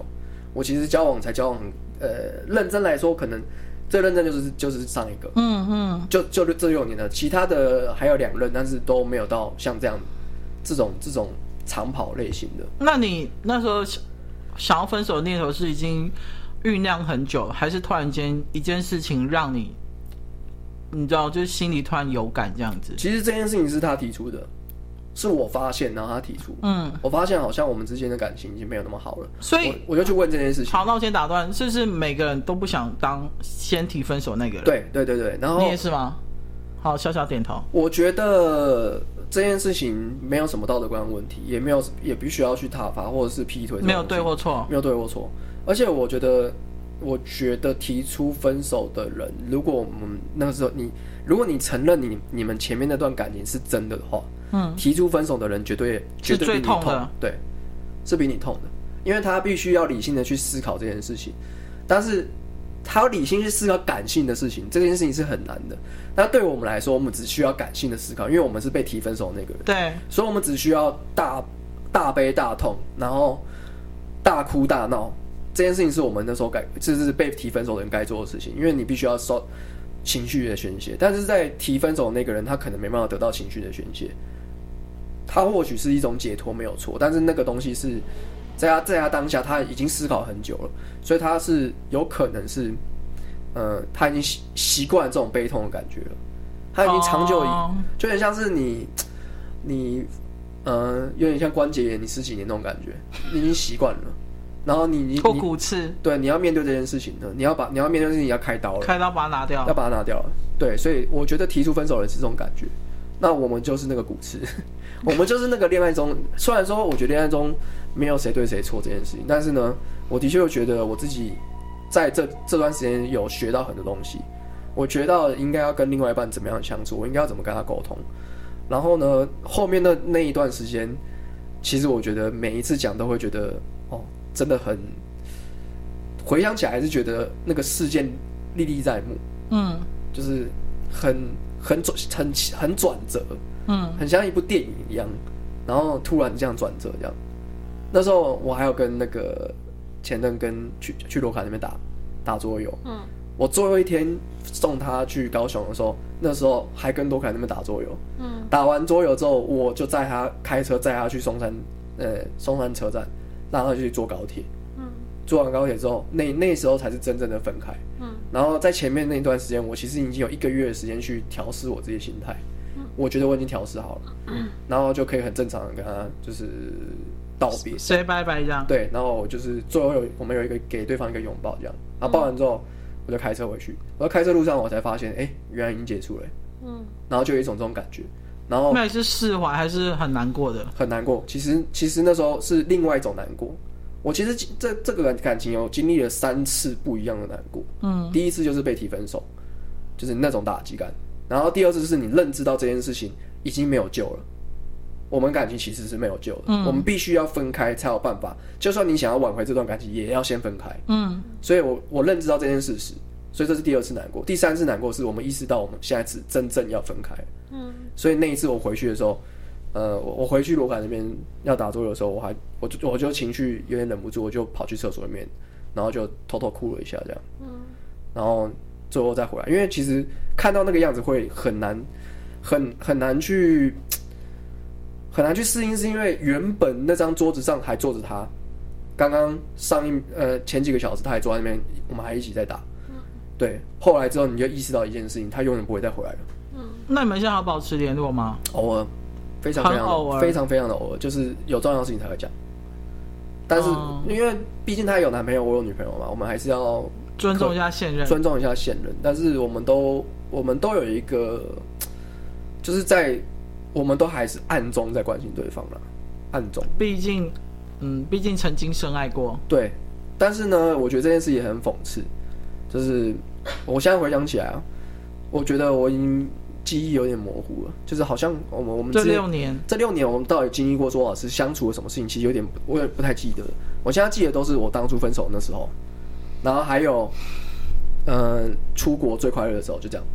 我其实交往才交往，呃，认真来说，可能最认证就是就是上一个，嗯嗯，就就这六年的，其他的还有两任，但是都没有到像这样这种这种长跑类型的。那你那时候想要分手的念头是已经酝酿很久了，还是突然间一件事情让你，你知道，就是心里突然有感这样子？其实这件事情是他提出的。是我发现，然后他提出，嗯，我发现好像我们之间的感情已经没有那么好了，所以我，我就去问这件事情。好，那我先打断，是不是每个人都不想当先提分手那个人？对，对，对，对。然后你也是吗？好，小小点头。我觉得这件事情没有什么道德观问题，也没有，也必须要去挞伐或者是劈腿，没有对或错，没有对或错。而且我觉得，我觉得提出分手的人，如果我们那个时候你，如果你承认你你们前面那段感情是真的的话。嗯，提出分手的人绝对绝对比你痛，痛对，是比你痛的，因为他必须要理性的去思考这件事情，但是他要理性去思考感性的事情，这件事情是很难的。那对我们来说，我们只需要感性的思考，因为我们是被提分手的那个人，对，所以我们只需要大大悲大痛，然后大哭大闹，这件事情是我们那时候该，这是被提分手的人该做的事情，因为你必须要受情绪的宣泄，但是在提分手的那个人，他可能没办法得到情绪的宣泄。他或许是一种解脱，没有错，但是那个东西是在他在他当下，他已经思考很久了，所以他是有可能是，呃，他已经习习惯这种悲痛的感觉了，他已经长久以，就有点像是你，你，呃，有点像关节炎，你十几年那种感觉，你已经习惯了，然后你你不骨刺，对，你要面对这件事情的，你要把你要面对事情，你要开刀了，开刀把它拿掉，要把它拿掉了，对，所以我觉得提出分手的是这种感觉，那我们就是那个骨刺。*laughs* 我们就是那个恋爱中，虽然说我觉得恋爱中没有谁对谁错这件事情，但是呢，我的确又觉得我自己在这这段时间有学到很多东西。我觉得应该要跟另外一半怎么样相处，我应该要怎么跟他沟通。然后呢，后面的那一段时间，其实我觉得每一次讲都会觉得哦，真的很回想起来还是觉得那个事件历历在目。嗯，就是很很转很很转折。嗯，很像一部电影一样，然后突然这样转折，这样。那时候我还有跟那个前任跟去去罗卡那边打打桌游。嗯，我最后一天送他去高雄的时候，那时候还跟罗卡那边打桌游。嗯，打完桌游之后，我就载他开车载他去松山，呃，松山车站，让他去坐高铁。嗯，坐完高铁之后，那那时候才是真正的分开。嗯，然后在前面那段时间，我其实已经有一个月的时间去调试我自己心态。我觉得我已经调试好了，嗯，然后就可以很正常的跟他就是道别，say 拜拜这样。对，然后就是最后有我们有一个给对方一个拥抱这样，然后抱完之后我就开车回去。我在开车路上我才发现，哎，原来已经结束了，嗯，然后就有一种这种感觉，然后那你是释怀还是很难过的？很难过。其实其实那时候是另外一种难过，我其实这这个感情有经历了三次不一样的难过。嗯，第一次就是被提分手，就是那种打击感。然后第二次是你认知到这件事情已经没有救了，我们感情其实是没有救的。嗯，我们必须要分开才有办法。就算你想要挽回这段感情，也要先分开。嗯，所以我我认知到这件事实，所以这是第二次难过。第三次难过是我们意识到我们现在是真正要分开。嗯，所以那一次我回去的时候。呃，我我回去罗凯那边要打桌游的时候，我还我就我就情绪有点忍不住，我就跑去厕所里面，然后就偷偷哭了一下，这样。嗯。然后最后再回来，因为其实看到那个样子会很难，很很难去很难去适应，是因为原本那张桌子上还坐着他，刚刚上一呃前几个小时他还坐在那边，我们还一起在打。嗯。对，后来之后你就意识到一件事情，他永远不会再回来了。嗯。那你们现在还保持联络吗？偶尔。非常非常非常非常的偶尔，就是有重要的事情才会讲。但是因为毕竟他有男朋友，我有女朋友嘛，我们还是要尊重一下现任，尊重一下现任。但是我们都我们都有一个，就是在我们都还是暗中在关心对方了，暗中。毕竟，嗯，毕竟曾经深爱过。对，但是呢，我觉得这件事也很讽刺，就是 *laughs* 我现在回想起来啊，我觉得我已经。记忆有点模糊了，就是好像我们我们这六年这六年我们到底经历过多少次相处了什么事情？其实有点我也不太记得。我现在记得都是我当初分手那时候，然后还有嗯、呃、出国最快乐的时候，就这样。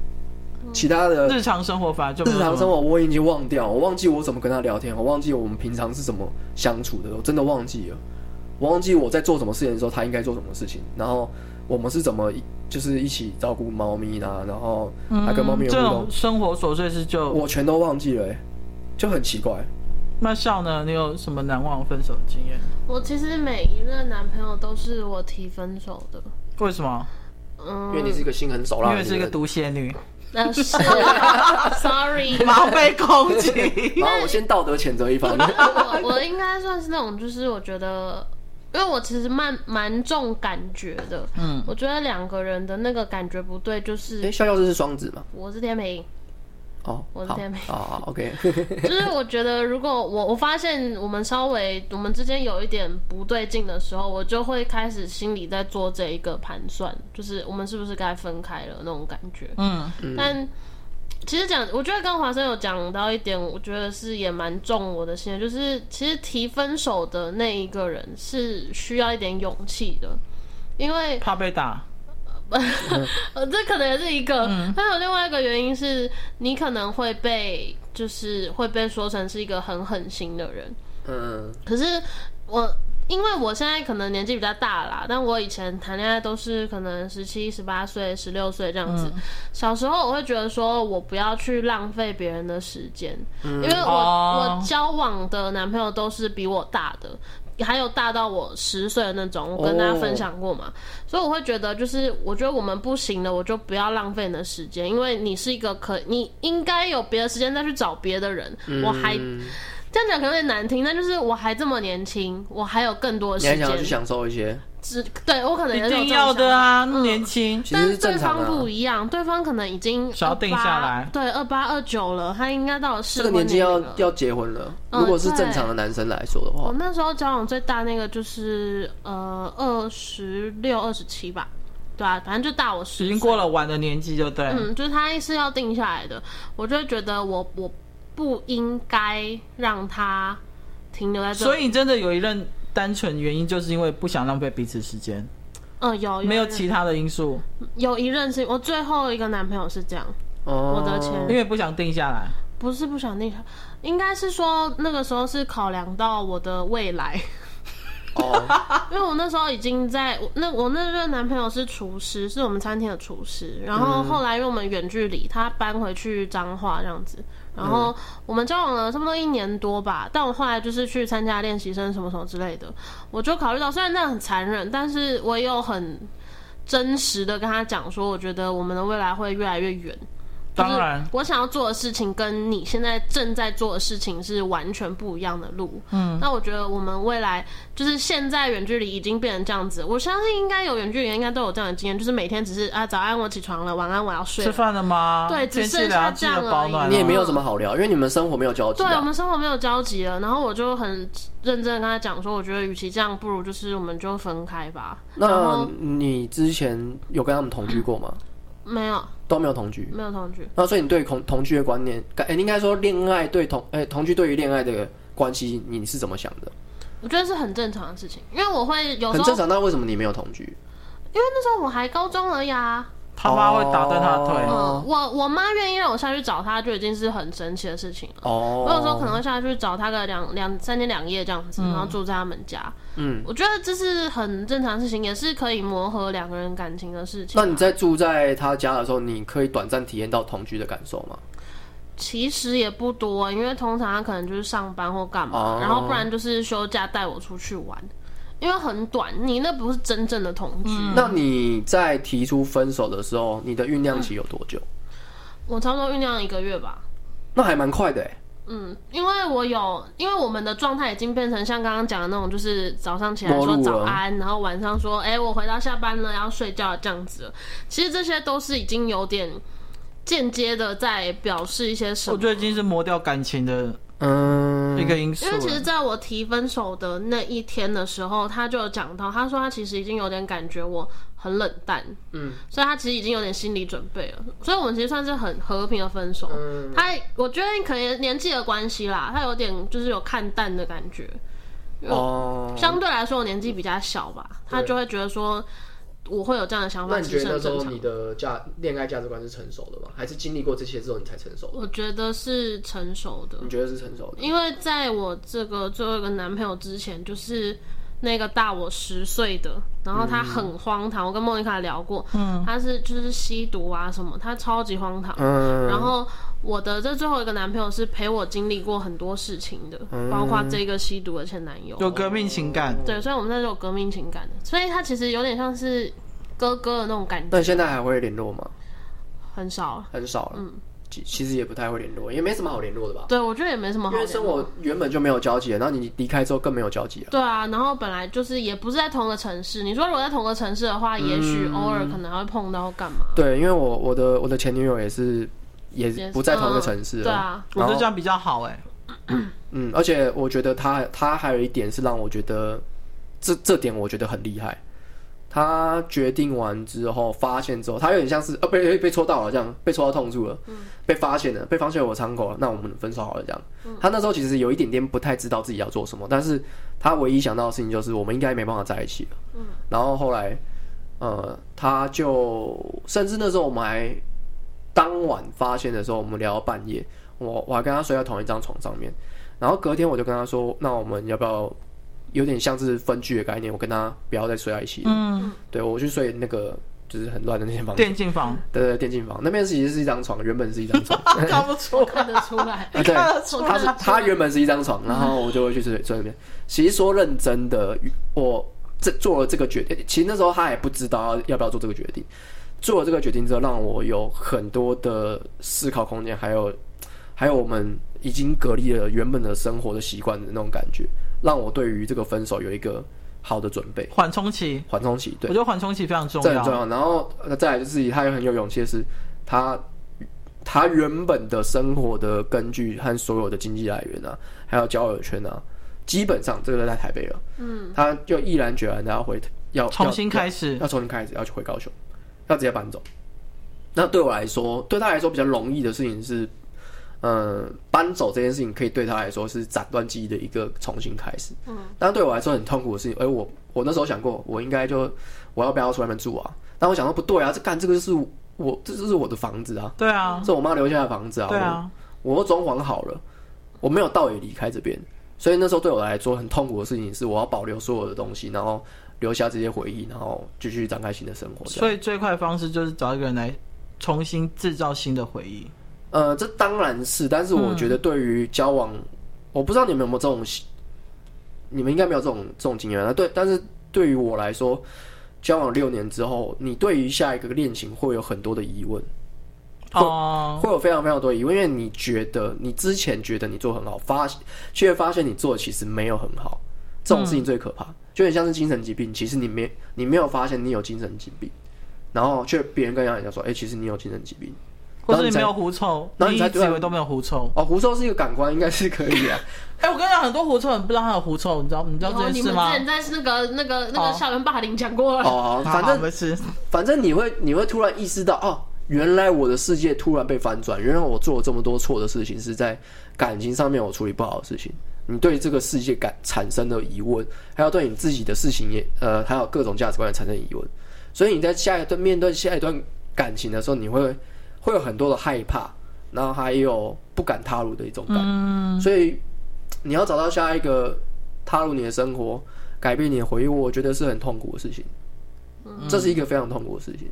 其他的日常生活法就日常生活我已经忘掉，我忘记我怎么跟他聊天，我忘记我们平常是怎么相处的，我真的忘记了。我忘记我在做什么事情的时候，他应该做什么事情，然后。我们是怎么就是一起照顾猫咪呢？然后还跟猫咪有互动，这种生活琐碎事就我全都忘记了，就很奇怪。那笑呢？你有什么难忘分手经验？我其实每一任男朋友都是我提分手的。为什么？嗯，因为你是一个心狠手辣，因为是一个毒蝎女。那是，*laughs* sorry，毛被攻击。*laughs* 然后我先道德谴责一番。我我应该算是那种，就是我觉得。因为我其实蛮蛮重感觉的，嗯，我觉得两个人的那个感觉不对，就是哎，笑笑这是双子吗？我是天平，哦，我是天平，哦，OK，*laughs* 就是我觉得如果我我发现我们稍微我们之间有一点不对劲的时候，我就会开始心里在做这一个盘算，就是我们是不是该分开了那种感觉，嗯，但。其实讲，我觉得跟华生有讲到一点，我觉得是也蛮重我的心的，就是其实提分手的那一个人是需要一点勇气的，因为怕被打，呃，*laughs* 这可能也是一个，还、嗯、有另外一个原因是你可能会被就是会被说成是一个很狠心的人，嗯，可是我。因为我现在可能年纪比较大啦，但我以前谈恋爱都是可能十七、十八岁、十六岁这样子。嗯、小时候我会觉得说，我不要去浪费别人的时间，嗯、因为我、哦、我交往的男朋友都是比我大的，还有大到我十岁的那种。我跟大家分享过嘛，哦、所以我会觉得，就是我觉得我们不行的，我就不要浪费你的时间，因为你是一个可你应该有别的时间再去找别的人，嗯、我还。这样讲可能有点难听，但就是我还这么年轻，我还有更多的时间，你还想要去享受一些？只对我可能一定要的啊，那么年轻。其、但是对方不一样，对方可能已经想要定下来，对，二八二九了，他应该到了适婚这个年纪要要结婚了。如果是正常的男生来说的话，我那时候交往最大那个就是呃二十六、二十七吧，对啊，反正就大我十，已经过了玩的年纪，就对，嗯，就是他是要定下来的，我就会觉得我我。不应该让他停留在这里。所以你真的有一任单纯原因，就是因为不想浪费彼此时间。嗯，有，有没有其他的因素？有一任是我最后一个男朋友是这样，哦、我的钱，因为不想定下来。不是不想定下来，应该是说那个时候是考量到我的未来。哦，因为我那时候已经在那，我那任男朋友是厨师，是我们餐厅的厨师。然后后来因为我们远距离，他搬回去彰化这样子。然后我们交往了差不多一年多吧，但我后来就是去参加练习生什么什么之类的，我就考虑到虽然那很残忍，但是我也有很真实的跟他讲说，我觉得我们的未来会越来越远，当然，我想要做的事情跟你现在正在做的事情是完全不一样的路。嗯，那我觉得我们未来就是现在远距离已经变成这样子，我相信应该有远距离应该都有这样的经验，就是每天只是啊早安我起床了，晚安我要睡。吃饭了吗？对，只剩下这样而已。你也没有什么好聊，因为你们生活没有交集。对，我们生活没有交集了。然后我就很认真的跟他讲说，我觉得与其这样，不如就是我们就分开吧。那你之前有跟他们同居过吗？没有，都没有同居，没有同居。那所以你对同同居的观念，哎、欸，应该说恋爱对同哎、欸、同居对于恋爱的关系，你是怎么想的？我觉得是很正常的事情，因为我会有时候很正常。那为什么你没有同居？因为那时候我还高中而已啊。他妈会打断他的腿。嗯，我我妈愿意让我下去找他，就已经是很神奇的事情了。哦，我有时候可能会下去找他个两两三天两夜这样子，然后住在他们家。嗯，我觉得这是很正常的事情，也是可以磨合两个人感情的事情。那你在住在他家的时候，你可以短暂体验到同居的感受吗？其实也不多，因为通常他可能就是上班或干嘛，然后不然就是休假带我出去玩。因为很短，你那不是真正的同居。嗯、那你在提出分手的时候，你的酝酿期有多久？我差不多酝酿一个月吧。那还蛮快的哎。嗯，因为我有，因为我们的状态已经变成像刚刚讲的那种，就是早上起来说早安，然后晚上说，哎、欸，我回到下班了，要睡觉这样子。其实这些都是已经有点间接的在表示一些什么。我觉得已经是磨掉感情的。嗯，一个因素。因为其实，在我提分手的那一天的时候，他就有讲到，他说他其实已经有点感觉我很冷淡，嗯，所以他其实已经有点心理准备了。所以我们其实算是很和平的分手。嗯，他我觉得可能年纪的关系啦，他有点就是有看淡的感觉。哦，相对来说我年纪比较小吧，他就会觉得说。我会有这样的想法。那你觉得那时候你的价恋爱价值观是成熟的吗？还是经历过这些之后你才成熟的？我觉得是成熟的。你觉得是成熟的？因为在我这个最后一个男朋友之前，就是那个大我十岁的，然后他很荒唐。嗯、我跟莫妮卡聊过，嗯，他是就是吸毒啊什么，他超级荒唐。嗯，然后。我的这最后一个男朋友是陪我经历过很多事情的，嗯、包括这个吸毒的前男友，有革命情感。对，所以我们那时候有革命情感的，所以他其实有点像是哥哥的那种感觉。但现在还会联络吗？很少，很少了。嗯，其其实也不太会联络，也没什么好联络的吧？对，我觉得也没什么好联络。因为生活原本就没有交集了，然后你离开之后更没有交集了。对啊，然后本来就是也不是在同个城市。你说如果在同个城市的话，嗯、也许偶尔可能会碰到干嘛？对，因为我我的我的前女友也是。也不在同一个城市了，嗯，对啊，我觉得这样比较好哎。*clears throat* 嗯，而且我觉得他他还有一点是让我觉得这这点我觉得很厉害。他决定完之后，发现之后，他有点像是呃被被戳到了这样，被戳到痛处了，嗯，被发现了，被发现我伤口了，那我们分手好了这样。嗯，他那时候其实有一点点不太知道自己要做什么，但是他唯一想到的事情就是我们应该没办法在一起了。嗯，然后后来呃，他就甚至那时候我们还。当晚发现的时候，我们聊到半夜，我我还跟他睡在同一张床上面，然后隔天我就跟他说，那我们要不要有点像是分居的概念？我跟他不要再睡在一起。嗯，对，我去睡那个就是很乱的那间房间，电竞房。对对，电竞房那边其实是一张床，原本是一张床，*laughs* 看不出，看得出来。对，他是他原本是一张床，然后我就会去睡睡那边。其实说认真的，我这做了这个决定，其实那时候他也不知道要不要做这个决定。做了这个决定之后，让我有很多的思考空间，还有还有我们已经隔离了原本的生活的习惯的那种感觉，让我对于这个分手有一个好的准备。缓冲期，缓冲期，对，我觉得缓冲期非常重要，这很重要。然后再来就是他也很有勇气的是，他他原本的生活的根据和所有的经济来源啊，还有交友圈啊，基本上这个都在台北了。嗯，他就毅然决然的要回，要重新开始，要，要重新开始，要去回高雄。要直接搬走，那对我来说，对他来说比较容易的事情是，嗯，搬走这件事情可以对他来说是斩断记忆的一个重新开始。嗯，但对我来说很痛苦的事情，哎，我我那时候想过，我应该就我要不要出外面住啊？但我想说不对啊，这干这个就是我，这就是我的房子啊。对啊，是我妈留下的房子啊。对啊，我都装潢好了，我没有道理离开这边，所以那时候对我来说很痛苦的事情是，我要保留所有的东西，然后。留下这些回忆，然后继续展开新的生活。所以最快的方式就是找一个人来重新制造新的回忆。呃，这当然是，但是我觉得对于交往，嗯、我不知道你们有没有这种，你们应该没有这种这种经验啊。对，但是对于我来说，交往六年之后，你对于下一个恋情会有很多的疑问。会会有非常非常多疑问，因为你觉得你之前觉得你做很好，发却发现你做的其实没有很好，这种事情最可怕。嗯、就很像是精神疾病，其实你没你没有发现你有精神疾病，然后却别人跟人家说，哎、欸，其实你有精神疾病。或者你没有狐臭，然后你才以为都没有狐臭哦。狐臭是一个感官，应该是可以啊。*laughs* 哎，我跟你讲，很多狐臭人不知道他有狐臭，你知道你知道这件事吗？你们之前在那个那个那个校园霸凌讲过了。哦，反正是，反正你会你会突然意识到，哦，原来我的世界突然被翻转，原来我做了这么多错的事情是在感情上面我处理不好的事情。你对这个世界感产生的疑问，还有对你自己的事情也呃，还有各种价值观产生疑问。所以你在下一段面对下一段感情的时候，你会。会有很多的害怕，然后还有不敢踏入的一种感所以你要找到下一个踏入你的生活、改变你的回忆，我觉得是很痛苦的事情。嗯、这是一个非常痛苦的事情，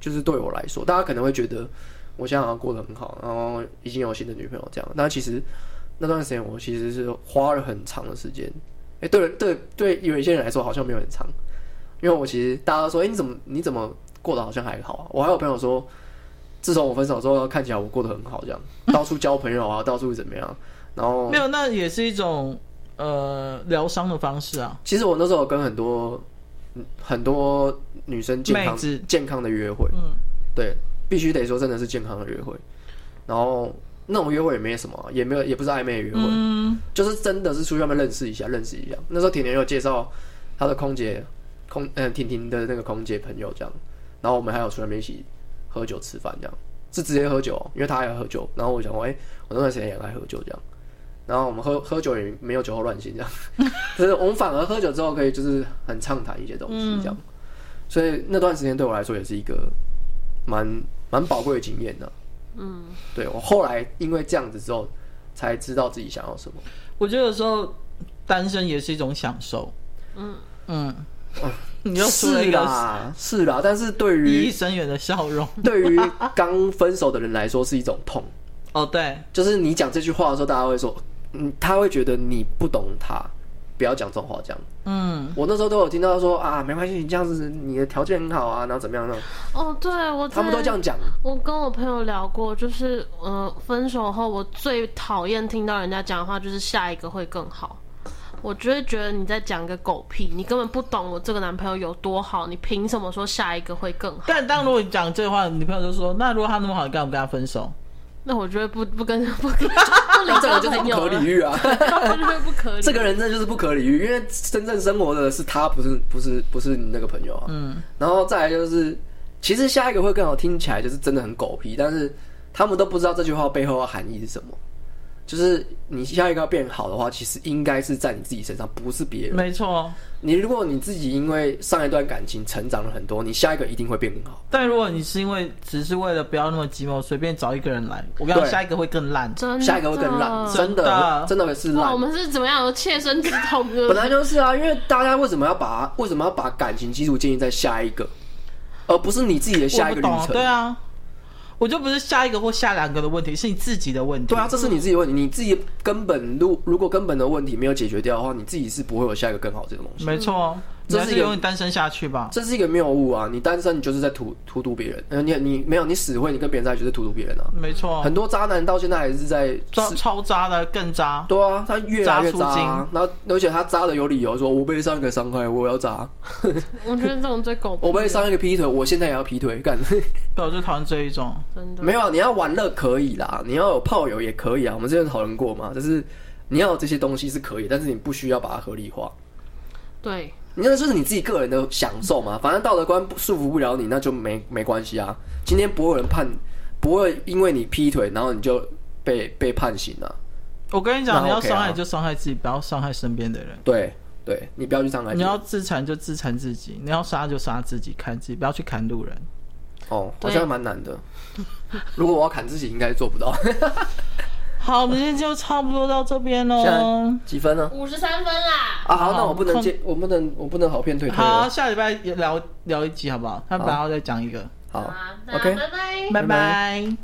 就是对我来说，大家可能会觉得我现在好像过得很好，然后已经有新的女朋友这样，但其实那段时间我其实是花了很长的时间。哎，对对对，有一些人来说好像没有很长，因为我其实大家都说，哎，你怎么你怎么过得好像还好啊？我还有朋友说。自从我分手之后，看起来我过得很好，这样到处交朋友啊，到处怎么样？然后没有，那也是一种呃疗伤的方式啊。其实我那时候跟很多很多女生健康子健康的约会，嗯，对，必须得说真的是健康的约会。然后那种约会也没什么，也没有，也不是暧昧的约会，嗯，就是真的是出去外面认识一下，认识一下。那时候甜甜有介绍她的空姐空嗯婷婷的那个空姐朋友这样，然后我们还有出去外面一起。喝酒吃饭这样是直接喝酒，因为她爱喝酒。然后我想说，哎、欸，我那段时间也爱喝酒这样。然后我们喝喝酒也没有酒后乱性这样，*laughs* 就是我们反而喝酒之后可以就是很畅谈一些东西这样。嗯、所以那段时间对我来说也是一个蛮蛮宝贵的经验的。嗯，对，我后来因为这样子之后才知道自己想要什么。我觉得有时候单身也是一种享受。嗯嗯。嗯 *laughs* 你就是啦，是啦，但是对于意义深远的笑容，*laughs* 对于 *laughs* 刚分手的人来说是一种痛。哦，对，就是你讲这句话的时候，大家会说，嗯，他会觉得你不懂他，不要讲这种话，这样。嗯，我那时候都有听到说啊，没关系，你这样子，你的条件很好啊，然后怎么样呢？哦，对，我他们都这样讲。我跟我朋友聊过，就是呃，分手后我最讨厌听到人家讲的话，就是下一个会更好。我就会觉得你在讲个狗屁，你根本不懂我这个男朋友有多好，你凭什么说下一个会更好？但当如果你讲这话，女朋友就说：“那如果他那么好，你干嘛不跟他分手？”那我觉得不不跟不跟，那 *laughs* 这个就是 *laughs* 不可理喻啊！不可理，这个人真的就是不可理喻，因为真正生活的是他，不是不是不是你那个朋友啊。嗯，然后再来就是，其实下一个会更好，听起来就是真的很狗屁，但是他们都不知道这句话背后的含义是什么。就是你下一个要变好的话，其实应该是在你自己身上，不是别人。没错，你如果你自己因为上一段感情成长了很多，你下一个一定会变更好。但如果你是因为只是为了不要那么寂寞，随便找一个人来，我跟你讲，下一个会更烂，真的，下一个会更烂，真的，真的会是烂。我们是怎么样有切身之痛？本来就是啊，因为大家为什么要把为什么要把感情基础建立在下一个，而不是你自己的下一个旅程？对啊。我就不是下一个或下两个的问题，是你自己的问题。对啊，这是你自己问题，你自己根本如如果根本的问题没有解决掉的话，你自己是不会有下一个更好这个东西。没错。这是因为你单身下去吧？这是一个谬误啊！你单身，你就是在荼荼毒别人。嗯，你你没有，你死会，你跟别人在一起就是荼毒别人啊。没错，很多渣男到现在还是在超超渣的，更渣。对啊，他越来越渣，啊，然后而且他渣的有理由，说我被上一个伤害，我要渣。*laughs* 我觉得这种最狗。我被上一个劈腿，我现在也要劈腿，干。*laughs* 对，我就讨厌这一种。真的。没有，你要玩乐可以啦，你要有炮友也可以啊。我们之前讨论过嘛，就是你要有这些东西是可以，但是你不需要把它合理化。对。你那就是你自己个人的享受嘛，反正道德观束缚不了你，那就没没关系啊。今天不会有人判，不会因为你劈腿，然后你就被被判刑了啊。我跟你讲，你要伤害就伤害自己，不要伤害身边的人。对对，你不要去伤害。你要自残就自残自己，你要杀就杀自己，砍自己，不要去砍路人。哦，好像蛮难的。如果我要砍自己，应该做不到。*laughs* 好，我们今天就差不多到这边喽。几分呢？五十三分啦。啊，好，那我不能接，我不能，我不能好骗退。好，下礼拜聊聊一集好不好？他本来要再讲一个。好，OK，拜拜，拜拜。